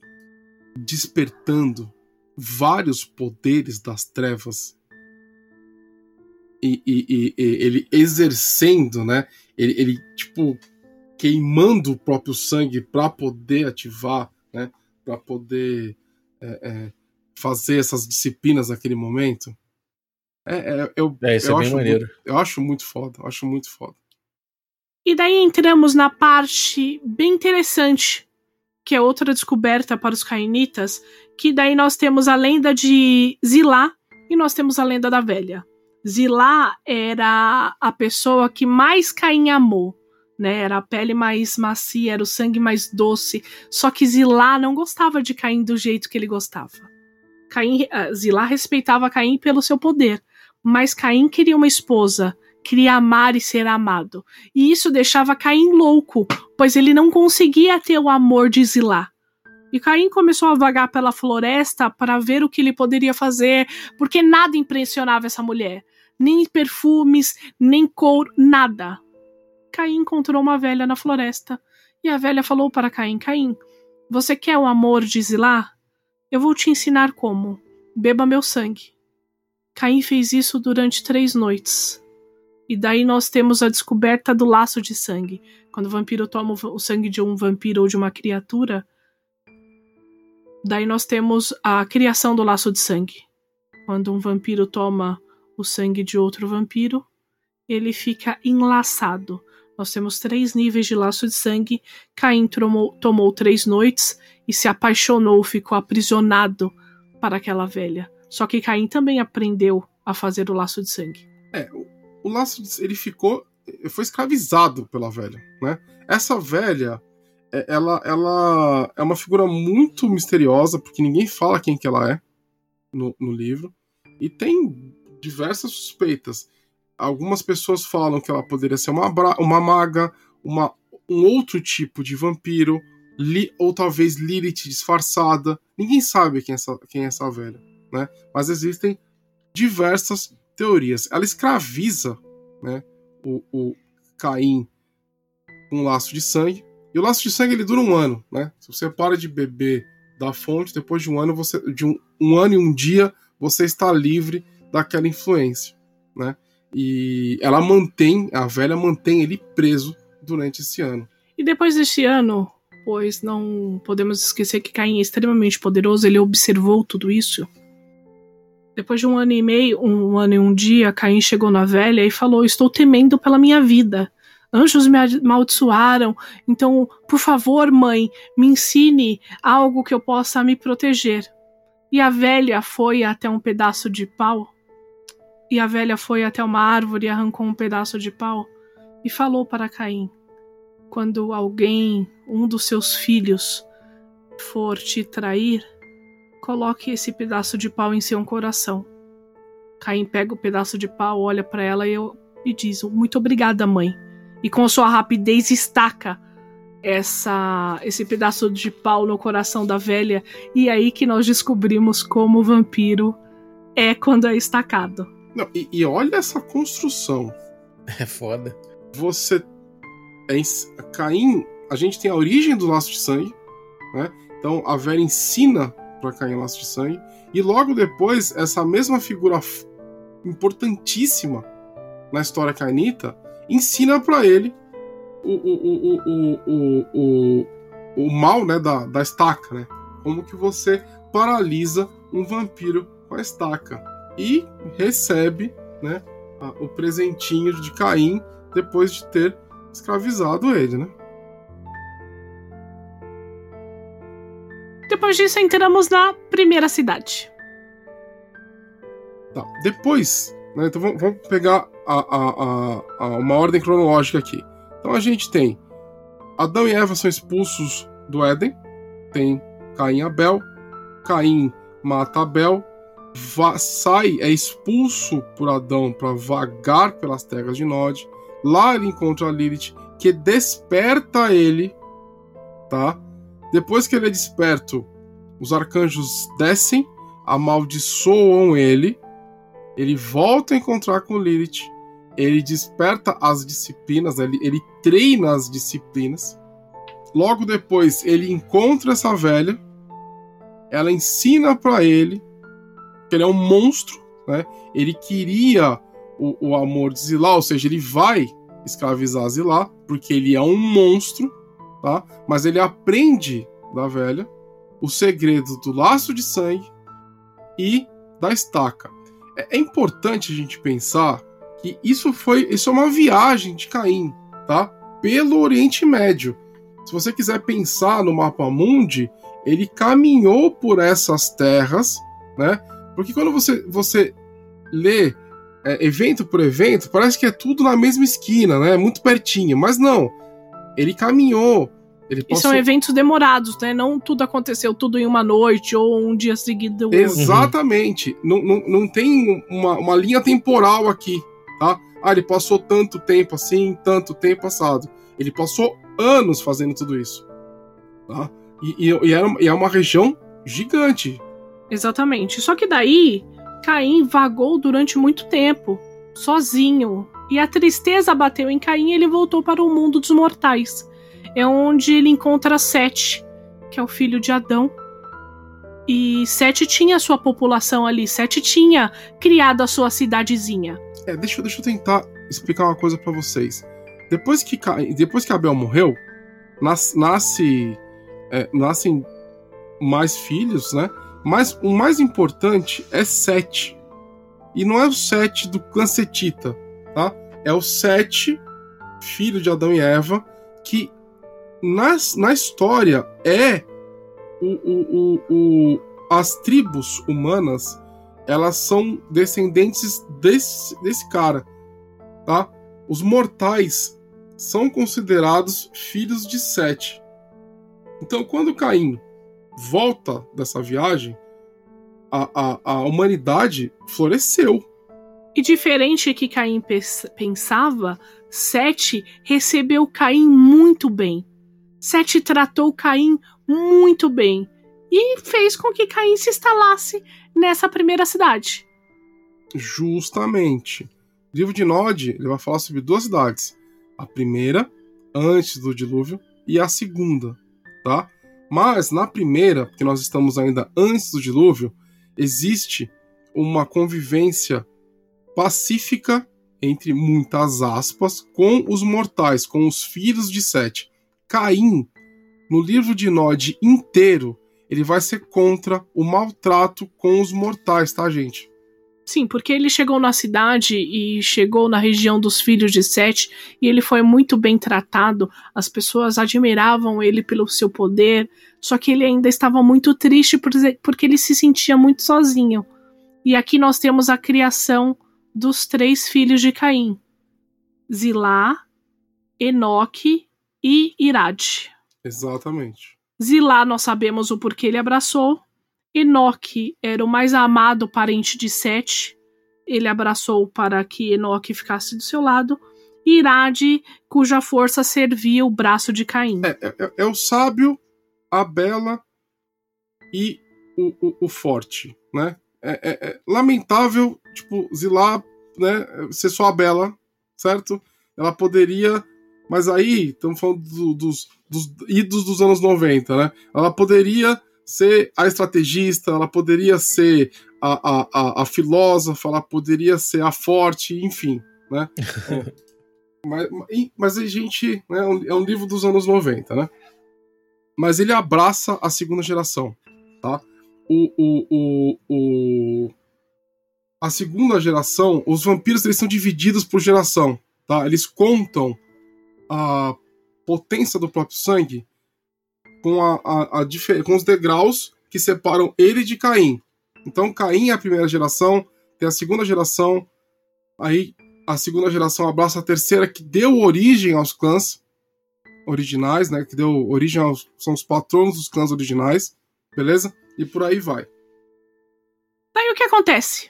despertando vários poderes das trevas e, e, e, e ele exercendo, né? Ele, ele, tipo queimando o próprio sangue para poder ativar, né? Para poder é, é, fazer essas disciplinas naquele momento. É, é eu, é, isso eu é bem maneiro. Muito, eu acho muito foda, acho muito foda. E daí entramos na parte bem interessante, que é outra descoberta para os cainitas, que daí nós temos a lenda de Zilá e nós temos a lenda da velha. Zilá era a pessoa que mais Caim amou, né? Era a pele mais macia, era o sangue mais doce. Só que Zilá não gostava de Caim do jeito que ele gostava. Caim, uh, Zilá respeitava Caim pelo seu poder, mas Caim queria uma esposa, queria amar e ser amado. E isso deixava Caim louco, pois ele não conseguia ter o amor de Zilá. E Caim começou a vagar pela floresta para ver o que ele poderia fazer, porque nada impressionava essa mulher. Nem perfumes, nem couro, nada. Caim encontrou uma velha na floresta. E a velha falou para Caim: Caim, você quer o amor de Zilá? Eu vou te ensinar como. Beba meu sangue. Caim fez isso durante três noites. E daí nós temos a descoberta do laço de sangue. Quando o vampiro toma o sangue de um vampiro ou de uma criatura, daí nós temos a criação do laço de sangue. Quando um vampiro toma o sangue de outro vampiro, ele fica enlaçado. Nós temos três níveis de laço de sangue. Caim tomou, tomou três noites e se apaixonou, ficou aprisionado para aquela velha. Só que Caim também aprendeu a fazer o laço de sangue. É, o, o laço de, ele ficou, foi escravizado pela velha, né? Essa velha, é, ela, ela é uma figura muito misteriosa porque ninguém fala quem que ela é no, no livro e tem diversas suspeitas algumas pessoas falam que ela poderia ser uma, uma maga, uma, um outro tipo de vampiro, li, ou talvez Lilith disfarçada. Ninguém sabe quem é essa, quem é essa velha, né? Mas existem diversas teorias. Ela escraviza né, o, o Caim com um laço de sangue. E o laço de sangue ele dura um ano, né? Se você para de beber da fonte, depois de um ano, você, de um, um ano e um dia, você está livre daquela influência, né? E ela mantém, a velha mantém ele preso durante esse ano. E depois desse ano, pois não podemos esquecer que Caim é extremamente poderoso, ele observou tudo isso. Depois de um ano e meio, um ano e um dia, Caim chegou na velha e falou: Estou temendo pela minha vida. Anjos me amaldiçoaram, então, por favor, mãe, me ensine algo que eu possa me proteger. E a velha foi até um pedaço de pau e a velha foi até uma árvore e arrancou um pedaço de pau e falou para Caim: Quando alguém, um dos seus filhos, for te trair, coloque esse pedaço de pau em seu coração. Caim pega o pedaço de pau, olha para ela e, eu, e diz: Muito obrigada, mãe. E com sua rapidez estaca essa esse pedaço de pau no coração da velha. E é aí que nós descobrimos como o vampiro é quando é estacado. Não, e, e olha essa construção. É foda. Você é, Caim, a gente tem a origem do laço de sangue, né? Então a Vera ensina para Caim o laço de sangue e logo depois essa mesma figura importantíssima na história cainita ensina para ele o, o, o, o, o, o, mal né, da, da estaca, né? Como que você paralisa um vampiro com a estaca e recebe né, o presentinho de Caim depois de ter escravizado ele, né? Depois disso, entramos na primeira cidade. Tá. Depois, né, então vamos, pegar a, a, a, uma ordem cronológica aqui. Então a gente tem Adão e Eva são expulsos do Éden, tem Caim e Abel, Caim mata Abel, sai, é expulso por Adão para vagar pelas terras de Nod. Lá ele encontra Lilith, que desperta ele, tá? Depois que ele é desperto, os arcanjos descem, amaldiçoam ele. Ele volta a encontrar com Lilith. Ele desperta as disciplinas, ele, ele treina as disciplinas. Logo depois, ele encontra essa velha. Ela ensina para ele que ele é um monstro, né? Ele queria o, o amor de Zilá, ou seja, ele vai escravizar Zilá, porque ele é um monstro, tá? Mas ele aprende da velha o segredo do laço de sangue e da estaca. É, é importante a gente pensar que isso foi, isso é uma viagem de Caim, tá? Pelo Oriente Médio. Se você quiser pensar no mapa mundi, ele caminhou por essas terras, né? Porque quando você, você lê é, evento por evento, parece que é tudo na mesma esquina, né? Muito pertinho. Mas não. Ele caminhou. Ele passou... E são eventos demorados, né? Não tudo aconteceu tudo em uma noite ou um dia seguido. Exatamente. Uhum. Não, não, não tem uma, uma linha temporal aqui, tá? Ah, ele passou tanto tempo assim, tanto tempo passado. Ele passou anos fazendo tudo isso. Tá? E, e, e, era, e é uma região gigante. Exatamente. Só que daí, Caim vagou durante muito tempo, sozinho. E a tristeza bateu em Caim e ele voltou para o mundo dos mortais. É onde ele encontra Sete, que é o filho de Adão. E Sete tinha sua população ali, Sete tinha criado a sua cidadezinha. É, deixa, deixa eu tentar explicar uma coisa para vocês. Depois que, depois que Abel morreu, nas, nasce, é, nascem mais filhos, né? Mas o mais importante é Sete. E não é o Sete do clã Setita, tá? É o Sete, filho de Adão e Eva, que nas, na história é o, o, o, o, as tribos humanas elas são descendentes desse, desse cara, tá? Os mortais são considerados filhos de Sete. Então, quando Caim volta dessa viagem, a, a, a humanidade floresceu. E diferente que Caim pensava, Sete recebeu Caim muito bem. Sete tratou Caim muito bem e fez com que Caim se instalasse nessa primeira cidade. Justamente. O livro de Nod ele vai falar sobre duas cidades. A primeira, antes do dilúvio, e a segunda, tá? Mas na primeira, que nós estamos ainda antes do dilúvio, existe uma convivência pacífica entre muitas aspas com os mortais, com os filhos de Sete. Caim, no livro de Nod inteiro, ele vai ser contra o maltrato com os mortais, tá, gente? Sim, porque ele chegou na cidade e chegou na região dos filhos de Sete e ele foi muito bem tratado. As pessoas admiravam ele pelo seu poder, só que ele ainda estava muito triste porque ele se sentia muito sozinho. E aqui nós temos a criação dos três filhos de Caim: Zilá, Enoque e Irad. Exatamente. Zilá nós sabemos o porquê ele abraçou, Enoque era o mais amado parente de Sete. Ele abraçou para que Enoque ficasse do seu lado. E Irade, cuja força servia o braço de Caim. É, é, é, o sábio, a bela e o, o, o forte, né? É, é, é, lamentável, tipo, Zilá, né, ser só a bela, certo? Ela poderia Mas aí, estamos falando do, dos, dos idos dos anos 90, né? Ela poderia ser a estrategista, ela poderia ser a, a, a, a filósofa, ela poderia ser a forte, enfim, né? É. mas, mas a gente. Né, é um livro dos anos 90, né? Mas ele abraça a segunda geração, tá? O, o, o, o, a segunda geração, os vampiros eles são divididos por geração, tá? Eles contam a potência do próprio sangue com, a, a, a com os degraus que separam ele de Caim. Então, Caim é a primeira geração, tem a segunda geração, aí a segunda geração abraça a terceira, que deu origem aos clãs originais, né? Que deu origem aos. são os patronos dos clãs originais, beleza? E por aí vai. Daí o que acontece?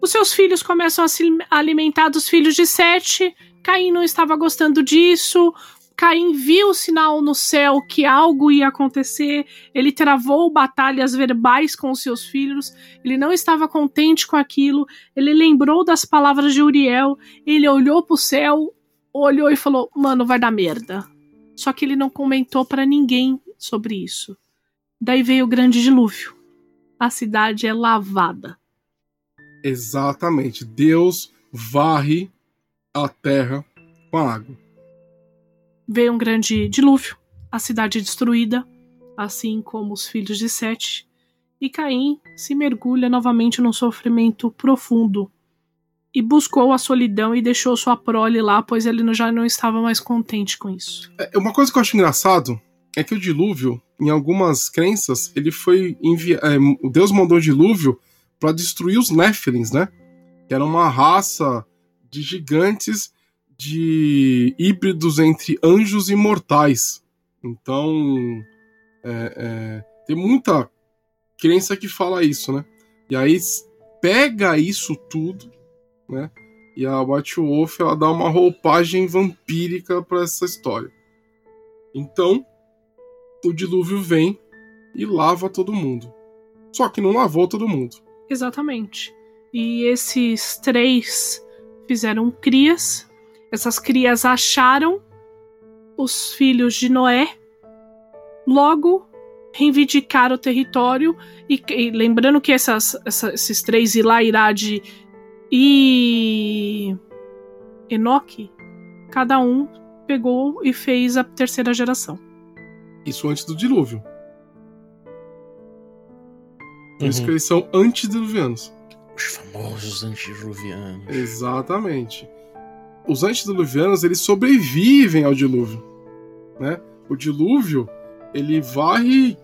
Os seus filhos começam a se alimentar dos filhos de Sete. Caim não estava gostando disso. Caim viu o sinal no céu que algo ia acontecer, ele travou batalhas verbais com os seus filhos, ele não estava contente com aquilo, ele lembrou das palavras de Uriel, ele olhou para o céu, olhou e falou: Mano, vai dar merda. Só que ele não comentou para ninguém sobre isso. Daí veio o grande dilúvio. A cidade é lavada. Exatamente. Deus varre a terra com a água veio um grande dilúvio, a cidade destruída, assim como os filhos de Sete, e Caim se mergulha novamente num sofrimento profundo e buscou a solidão e deixou sua prole lá, pois ele já não estava mais contente com isso. É, uma coisa que eu acho engraçado é que o dilúvio, em algumas crenças, ele foi enviado. É, Deus mandou o dilúvio para destruir os Néfilins, né? Que era uma raça de gigantes de híbridos entre anjos e mortais. Então, é, é, tem muita crença que fala isso, né? E aí pega isso tudo, né? E a White Wolf ela dá uma roupagem vampírica para essa história. Então, o dilúvio vem e lava todo mundo. Só que não lavou todo mundo. Exatamente. E esses três fizeram crias essas crias acharam os filhos de Noé, logo reivindicaram o território e, e lembrando que essas, esses três Ilá, Irad e Enoque, cada um pegou e fez a terceira geração. Isso antes do dilúvio. Por uhum. isso que eles são antediluvianos. Os famosos antediluvianos. Exatamente os antediluvianos eles sobrevivem ao dilúvio, né? O dilúvio ele varre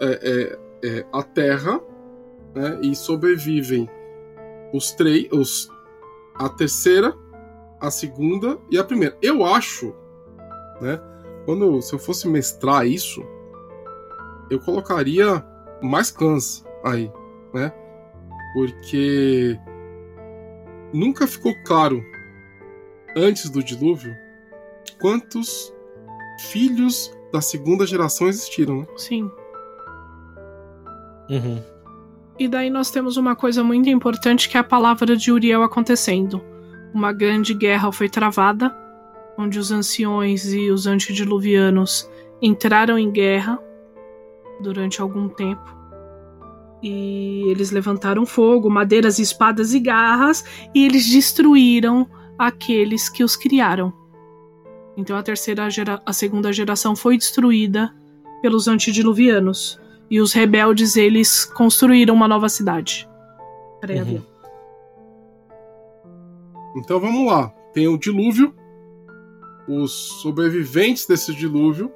é, é, é, a Terra, né? E sobrevivem os três, os a terceira, a segunda e a primeira. Eu acho, né? Quando se eu fosse mestrar isso, eu colocaria mais clãs aí, né? Porque nunca ficou claro antes do dilúvio, quantos filhos da segunda geração existiram, né? Sim. Uhum. E daí nós temos uma coisa muito importante que é a palavra de Uriel acontecendo. Uma grande guerra foi travada, onde os anciões e os antediluvianos entraram em guerra durante algum tempo. E eles levantaram fogo, madeiras, espadas e garras, e eles destruíram aqueles que os criaram. Então a terceira gera a segunda geração foi destruída pelos antediluvianos e os rebeldes eles construíram uma nova cidade. Uhum. Então vamos lá. Tem o dilúvio, os sobreviventes desse dilúvio,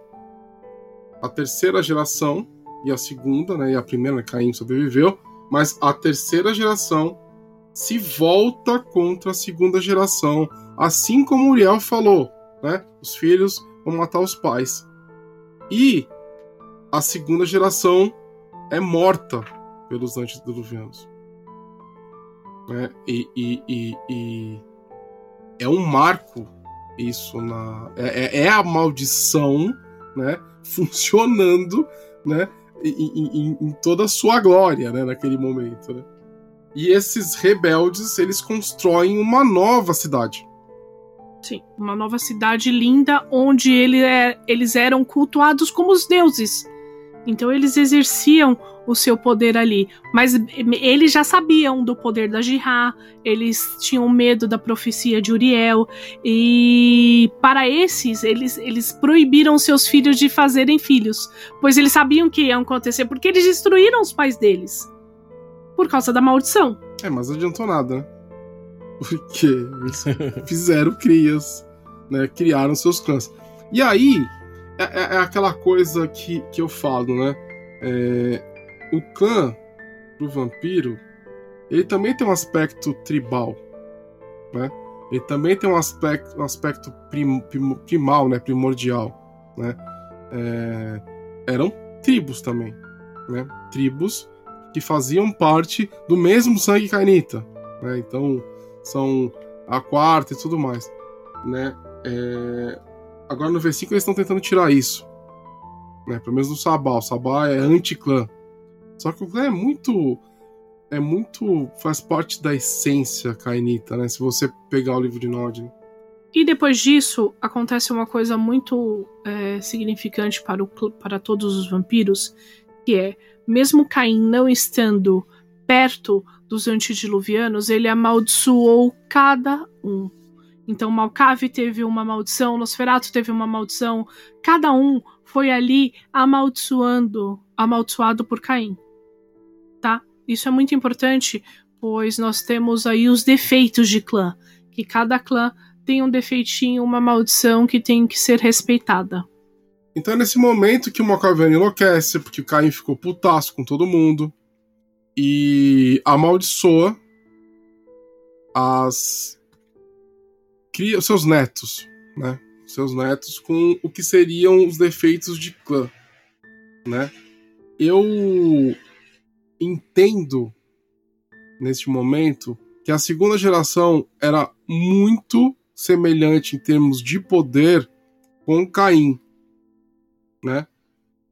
a terceira geração e a segunda, né? E a primeira, né, Caim sobreviveu, mas a terceira geração se volta contra a segunda geração, assim como Uriel falou, né? Os filhos vão matar os pais. E a segunda geração é morta pelos antediluvianos. Né? E, e, e, e, é um marco isso na é, é, é a maldição, né? Funcionando, né? Em, em, em, toda a sua glória, né? Naquele momento, né? E esses rebeldes, eles constroem uma nova cidade. Sim, uma nova cidade linda onde ele é, eles eram cultuados como os deuses. Então eles exerciam o seu poder ali. Mas eles já sabiam do poder da Jihá, eles tinham medo da profecia de Uriel, e para esses, eles, eles proibiram seus filhos de fazerem filhos, pois eles sabiam que ia acontecer, porque eles destruíram os pais deles por causa da maldição. É, mas não adiantou nada, né? Porque eles fizeram crias, né? Criaram seus clãs. E aí, é, é, é aquela coisa que, que eu falo, né? É, o clã do vampiro, ele também tem um aspecto tribal, né? Ele também tem um aspecto, um aspecto prim, prim, primal, né? Primordial, né? É, eram tribos também, né? Tribos que faziam parte do mesmo sangue cainita, né? Então são a quarta e tudo mais, né? É, agora no V5 eles estão tentando tirar isso, né? Pelo menos no Sabá. O Sabá é anti-clã, só que o clã é muito. É muito. faz parte da essência cainita, né? Se você pegar o livro de Nod. Né? E depois disso, acontece uma coisa muito é, significante para, o, para todos os vampiros, que é, mesmo Caim não estando perto dos antediluvianos, ele amaldiçoou cada um. Então Malcave teve uma maldição, Nosferatu teve uma maldição, cada um foi ali amaldiçoando, amaldiçoado por Caim tá? Isso é muito importante, pois nós temos aí os defeitos de clã, que cada clã tem um defeitinho, uma maldição que tem que ser respeitada. Então é nesse momento que o Macaviano enlouquece, porque o Caim ficou putaço com todo mundo e amaldiçoa as cria seus netos, né? Seus netos com o que seriam os defeitos de clã, né? Eu entendo neste momento que a segunda geração era muito semelhante em termos de poder com Caim, né?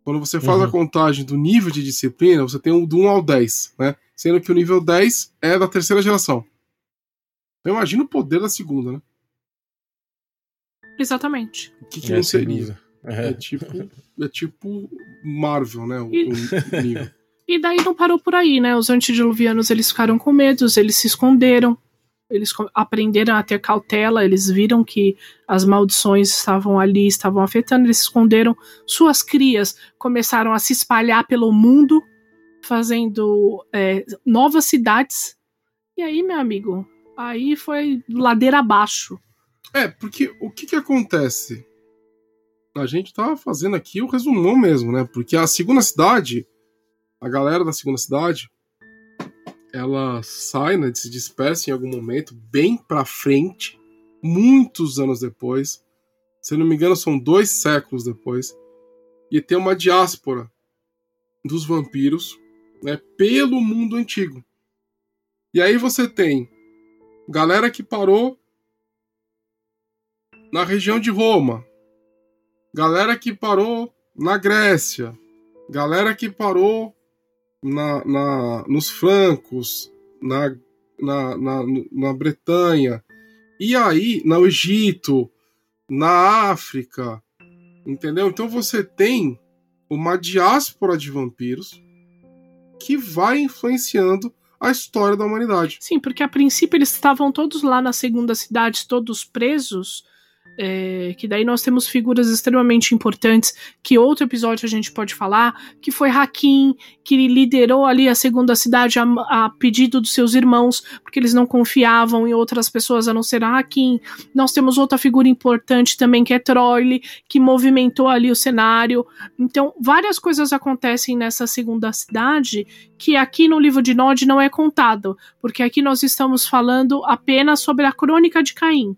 Quando você faz uhum. a contagem do nível de disciplina, você tem um do 1 ao 10, né? Sendo que o nível 10 é da terceira geração. Então imagina o poder da segunda, né? Exatamente. O que, que não seria? É. é. tipo, é tipo Marvel, né? O, e... o nível. E daí não parou por aí, né? Os antediluvianos eles ficaram com medo, eles se esconderam, eles aprenderam a ter cautela, eles viram que as maldições estavam ali, estavam afetando, eles esconderam. Suas crias começaram a se espalhar pelo mundo, fazendo é, novas cidades. E aí, meu amigo, aí foi ladeira abaixo. É, porque o que que acontece? A gente tava fazendo aqui o resumão mesmo, né? Porque a segunda cidade a galera da segunda cidade ela sai, né, se dispersa em algum momento, bem pra frente, muitos anos depois. Se não me engano, são dois séculos depois. E tem uma diáspora dos vampiros né, pelo mundo antigo. E aí você tem galera que parou na região de Roma, galera que parou na Grécia, galera que parou na, na, nos francos, na, na, na, na Bretanha, e aí no Egito, na África, entendeu? Então você tem uma diáspora de vampiros que vai influenciando a história da humanidade. Sim, porque a princípio eles estavam todos lá na segunda cidade, todos presos, é, que daí nós temos figuras extremamente importantes que outro episódio a gente pode falar, que foi Hakim, que liderou ali a segunda cidade a, a, pedido dos seus irmãos, porque eles não confiavam em outras pessoas a não ser a Hakim. Nós temos outra figura importante também que é Troile, que movimentou ali o cenário. Então, várias coisas acontecem nessa segunda cidade que aqui no livro de Nod não é contado, porque aqui nós estamos falando apenas sobre a crônica de Caim.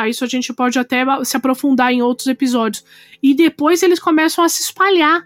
Tá? Isso a gente pode até se aprofundar em outros episódios. E depois eles começam a se espalhar,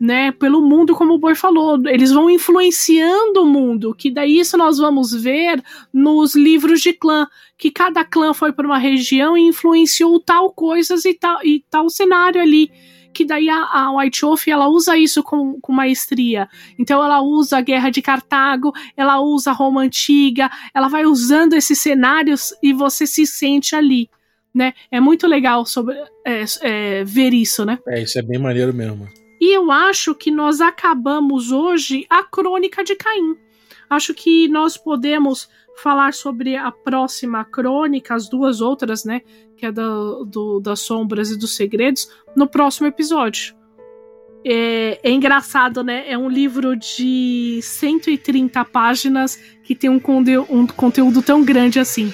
né, pelo mundo, como o Boi falou. Eles vão influenciando o mundo, que daí isso nós vamos ver nos livros de clã, que cada clã foi para uma região e influenciou tal coisas e tal, e tal cenário ali que daí a, a White Wolf ela usa isso com, com maestria. Então ela usa a Guerra de Cartago, ela usa a Roma Antiga, ela vai usando esses cenários e você se sente ali. né? É muito legal sobre é, é, ver isso, né? É, isso é bem maneiro mesmo. E eu acho que nós acabamos hoje a crônica de Caim. Acho que nós podemos falar sobre a próxima crônica, as duas outras, né? Que é do, do das sombras e dos segredos, no próximo episódio. É, é, engraçado, né? É um livro de 130 páginas que tem um, conte um conteúdo tão grande assim.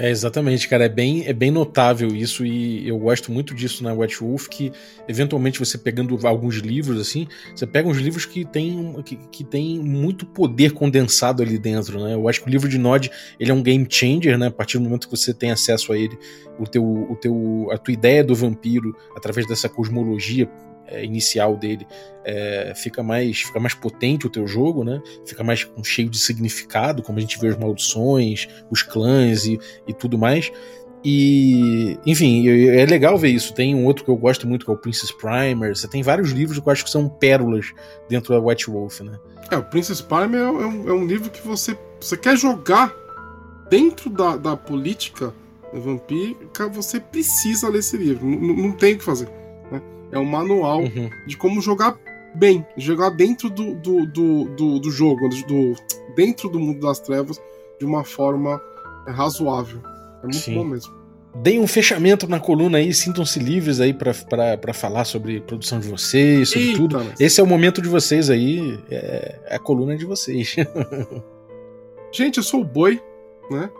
É, exatamente, cara. É bem, é bem notável isso e eu gosto muito disso na White Wolf, que eventualmente você pegando alguns livros, assim, você pega uns livros que tem, que, que tem muito poder condensado ali dentro, né? Eu acho que o livro de Nod, ele é um game changer, né? A partir do momento que você tem acesso a ele, o teu, o teu, a tua ideia do vampiro, através dessa cosmologia é, inicial dele é, fica mais fica mais potente o teu jogo, né? Fica mais cheio de significado, como a gente vê as maldições, os clãs e, e tudo mais. E, enfim, é legal ver isso. Tem um outro que eu gosto muito, que é o Princess Primer. Você tem vários livros que eu acho que são pérolas dentro da White Wolf, né? É, o Princess Primer é um, é um livro que você, você quer jogar dentro da, da política vampírica, você precisa ler esse livro. N não tem o que fazer. É um manual uhum. de como jogar bem, jogar dentro do, do, do, do, do jogo, do, dentro do mundo das trevas, de uma forma é, razoável. É muito Sim. bom mesmo. Deem um fechamento na coluna aí, sintam-se livres aí para falar sobre produção de vocês, sobre Eita, tudo. Mas... Esse é o momento de vocês aí, é, é a coluna de vocês. Gente, eu sou o Boi, né?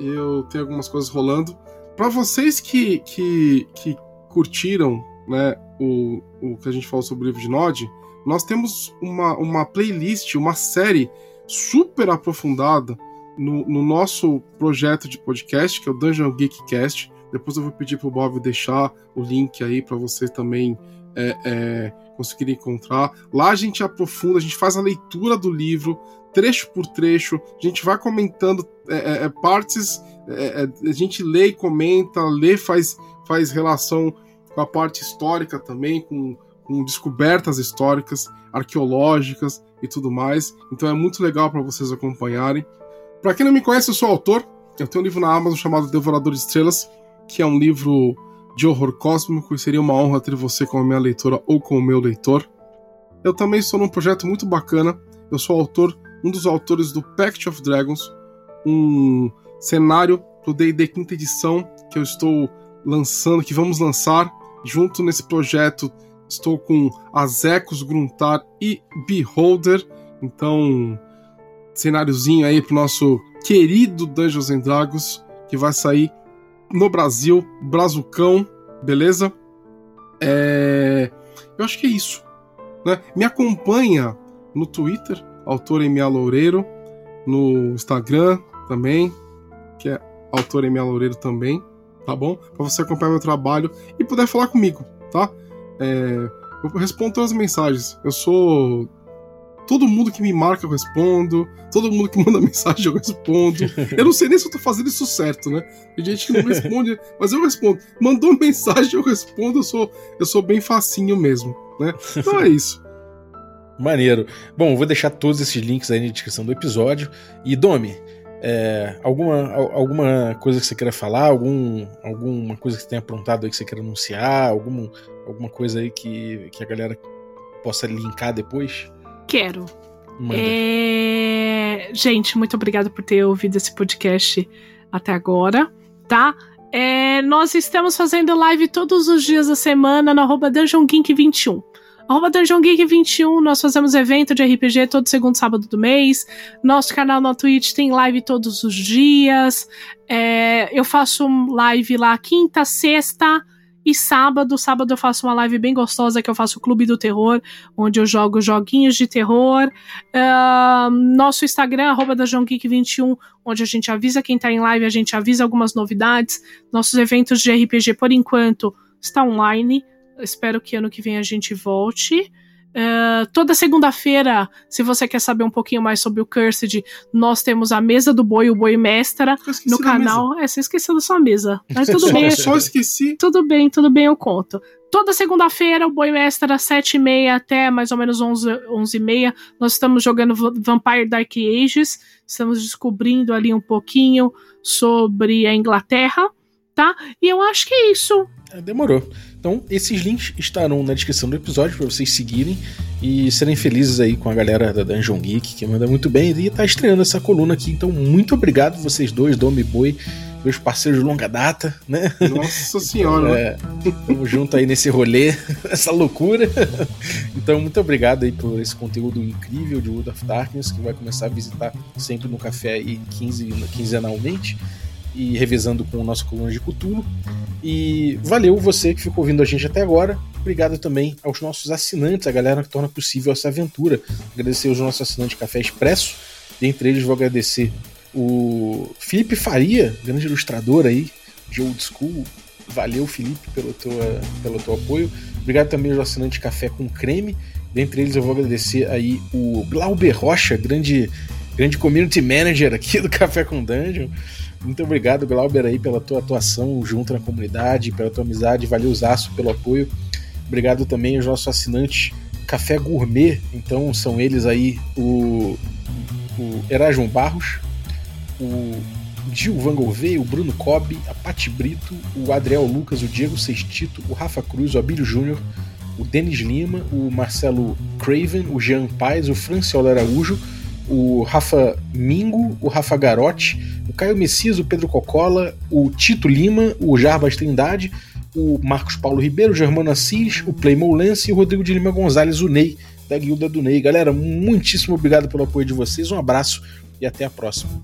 Eu tenho algumas coisas rolando. Para vocês que, que, que curtiram né, o, o que a gente falou sobre o livro de Nod, nós temos uma, uma playlist, uma série super aprofundada no, no, nosso projeto de podcast, que é o Dungeon Geek Cast. Depois eu vou pedir pro Bob deixar o link aí para você também é, é, conseguir encontrar. Lá a gente aprofunda, a gente faz a leitura do livro, trecho por trecho, a gente vai comentando é, é, é partes, é, a gente lê e comenta, lê, faz, faz relação com a parte histórica também, com, com descobertas históricas, arqueológicas e tudo mais. Então é muito legal para vocês acompanharem. Para quem não me conhece, eu sou autor. Eu tenho um livro na Amazon chamado Devorador de Estrelas, que é um livro de horror cósmico e seria uma honra ter você como minha leitora ou como meu leitor. Eu também estou num projeto muito bacana. Eu sou autor, um dos autores do Pact of Dragons, um cenário pro D&D quinta edição que eu estou lançando, que vamos lançar Junto nesse projeto estou com Azecos, Gruntar e Beholder. Então, cenáriozinho aí pro nosso querido Dungeons and Dragons, que vai sair no Brasil, Brazucão, beleza? É... Eu acho que é isso. Né? Me acompanha no Twitter, autor MA Loureiro, no Instagram também, que é autor MA Loureiro também tá bom? Para você acompanhar meu trabalho e puder falar comigo, tá? É, eu respondo todas as mensagens. Eu sou. Todo mundo que me marca eu respondo. Todo mundo que manda mensagem eu respondo. Eu não sei nem se eu tô fazendo isso certo, né? Tem gente que não responde, mas eu respondo. Mandou mensagem, eu respondo. Eu sou, eu sou bem facinho mesmo, né? Então é isso. Maneiro. Bom, vou deixar todos esses links aí na descrição do episódio. E Domi, é, alguma, alguma coisa que você queira falar? Algum, alguma coisa que você tenha aprontado aí que você queira anunciar? Algum, alguma coisa aí que, que a galera possa linkar depois? Quero. É... Gente, muito obrigada por ter ouvido esse podcast até agora, tá? É, nós estamos fazendo live todos os dias da semana no arroba Dungeon 21 Arroba Dungeon Geek 21, nós fazemos evento de RPG todo segundo sábado do mês. Nosso canal na Twitch tem live todos os dias. É, eu faço live lá quinta, sexta e sábado. Sábado eu faço uma live bem gostosa que eu faço o Clube do Terror, onde eu jogo joguinhos de terror. Uh, nosso Instagram, arroba Dungeon Geek 21, onde a gente avisa quem tá em live, a gente avisa algumas novidades. Nossos eventos de RPG, por enquanto, está online espero que ano que vem a gente volte. Uh, toda segunda-feira, se você quer saber um pouquinho mais sobre o Cursed, nós temos a mesa do boi, o boi mestra, no canal. É, você esqueceu da sua mesa. Mas tudo bem. Só esqueci. Tudo bem, tudo bem, eu conto. Toda segunda-feira, o Boi Mestra, 7h30 até mais ou menos 11, 11h30, nós estamos jogando Vampire Dark Ages, estamos descobrindo ali um pouquinho sobre a Inglaterra, tá? E eu acho que é isso. É, demorou. Então, esses links estarão na descrição do episódio para vocês seguirem e serem felizes aí com a galera da Dungeon Geek, que manda muito bem e tá estreando essa coluna aqui. Então, muito obrigado vocês dois, Dom e Boi meus parceiros de longa data, né? Nossa senhora! É, tamo junto aí nesse rolê, essa loucura. Então, muito obrigado aí por esse conteúdo incrível de World of Darkness, que vai começar a visitar sempre no café aí 15, quinzenalmente e revisando com o nosso coluna de Cutulo. E valeu você que ficou ouvindo a gente até agora. Obrigado também aos nossos assinantes, a galera que torna possível essa aventura. Agradecer aos nossos assinantes Café Expresso. Dentre eles, vou agradecer o Felipe Faria, grande ilustrador aí, de old school. Valeu, Felipe, pelo teu, pelo teu apoio. Obrigado também aos assinantes Café com Creme. Dentre eles, eu vou agradecer aí o Glauber Rocha, grande, grande community manager aqui do Café com Dungeon. Muito obrigado, Glauber, aí, pela tua atuação junto na comunidade, pela tua amizade. Valeu, Zaço, pelo apoio. Obrigado também aos nossos assinantes Café Gourmet. Então, são eles aí o, o Erasmo Barros, o Gil Van Gogh, o Bruno Cobb, a Pati Brito, o Adriel Lucas, o Diego Sextito, o Rafa Cruz, o Abílio Júnior, o Denis Lima, o Marcelo Craven, o Jean Paz, o Franciolo Araújo, o Rafa Mingo, o Rafa Garotti, o Caio Messias, o Pedro Cocola, o Tito Lima, o Jarbas Trindade, o Marcos Paulo Ribeiro, o Germano Assis, o Playmo Lance e o Rodrigo de Lima Gonzalez, o Ney, da Guilda do Ney. Galera, muitíssimo obrigado pelo apoio de vocês, um abraço e até a próxima.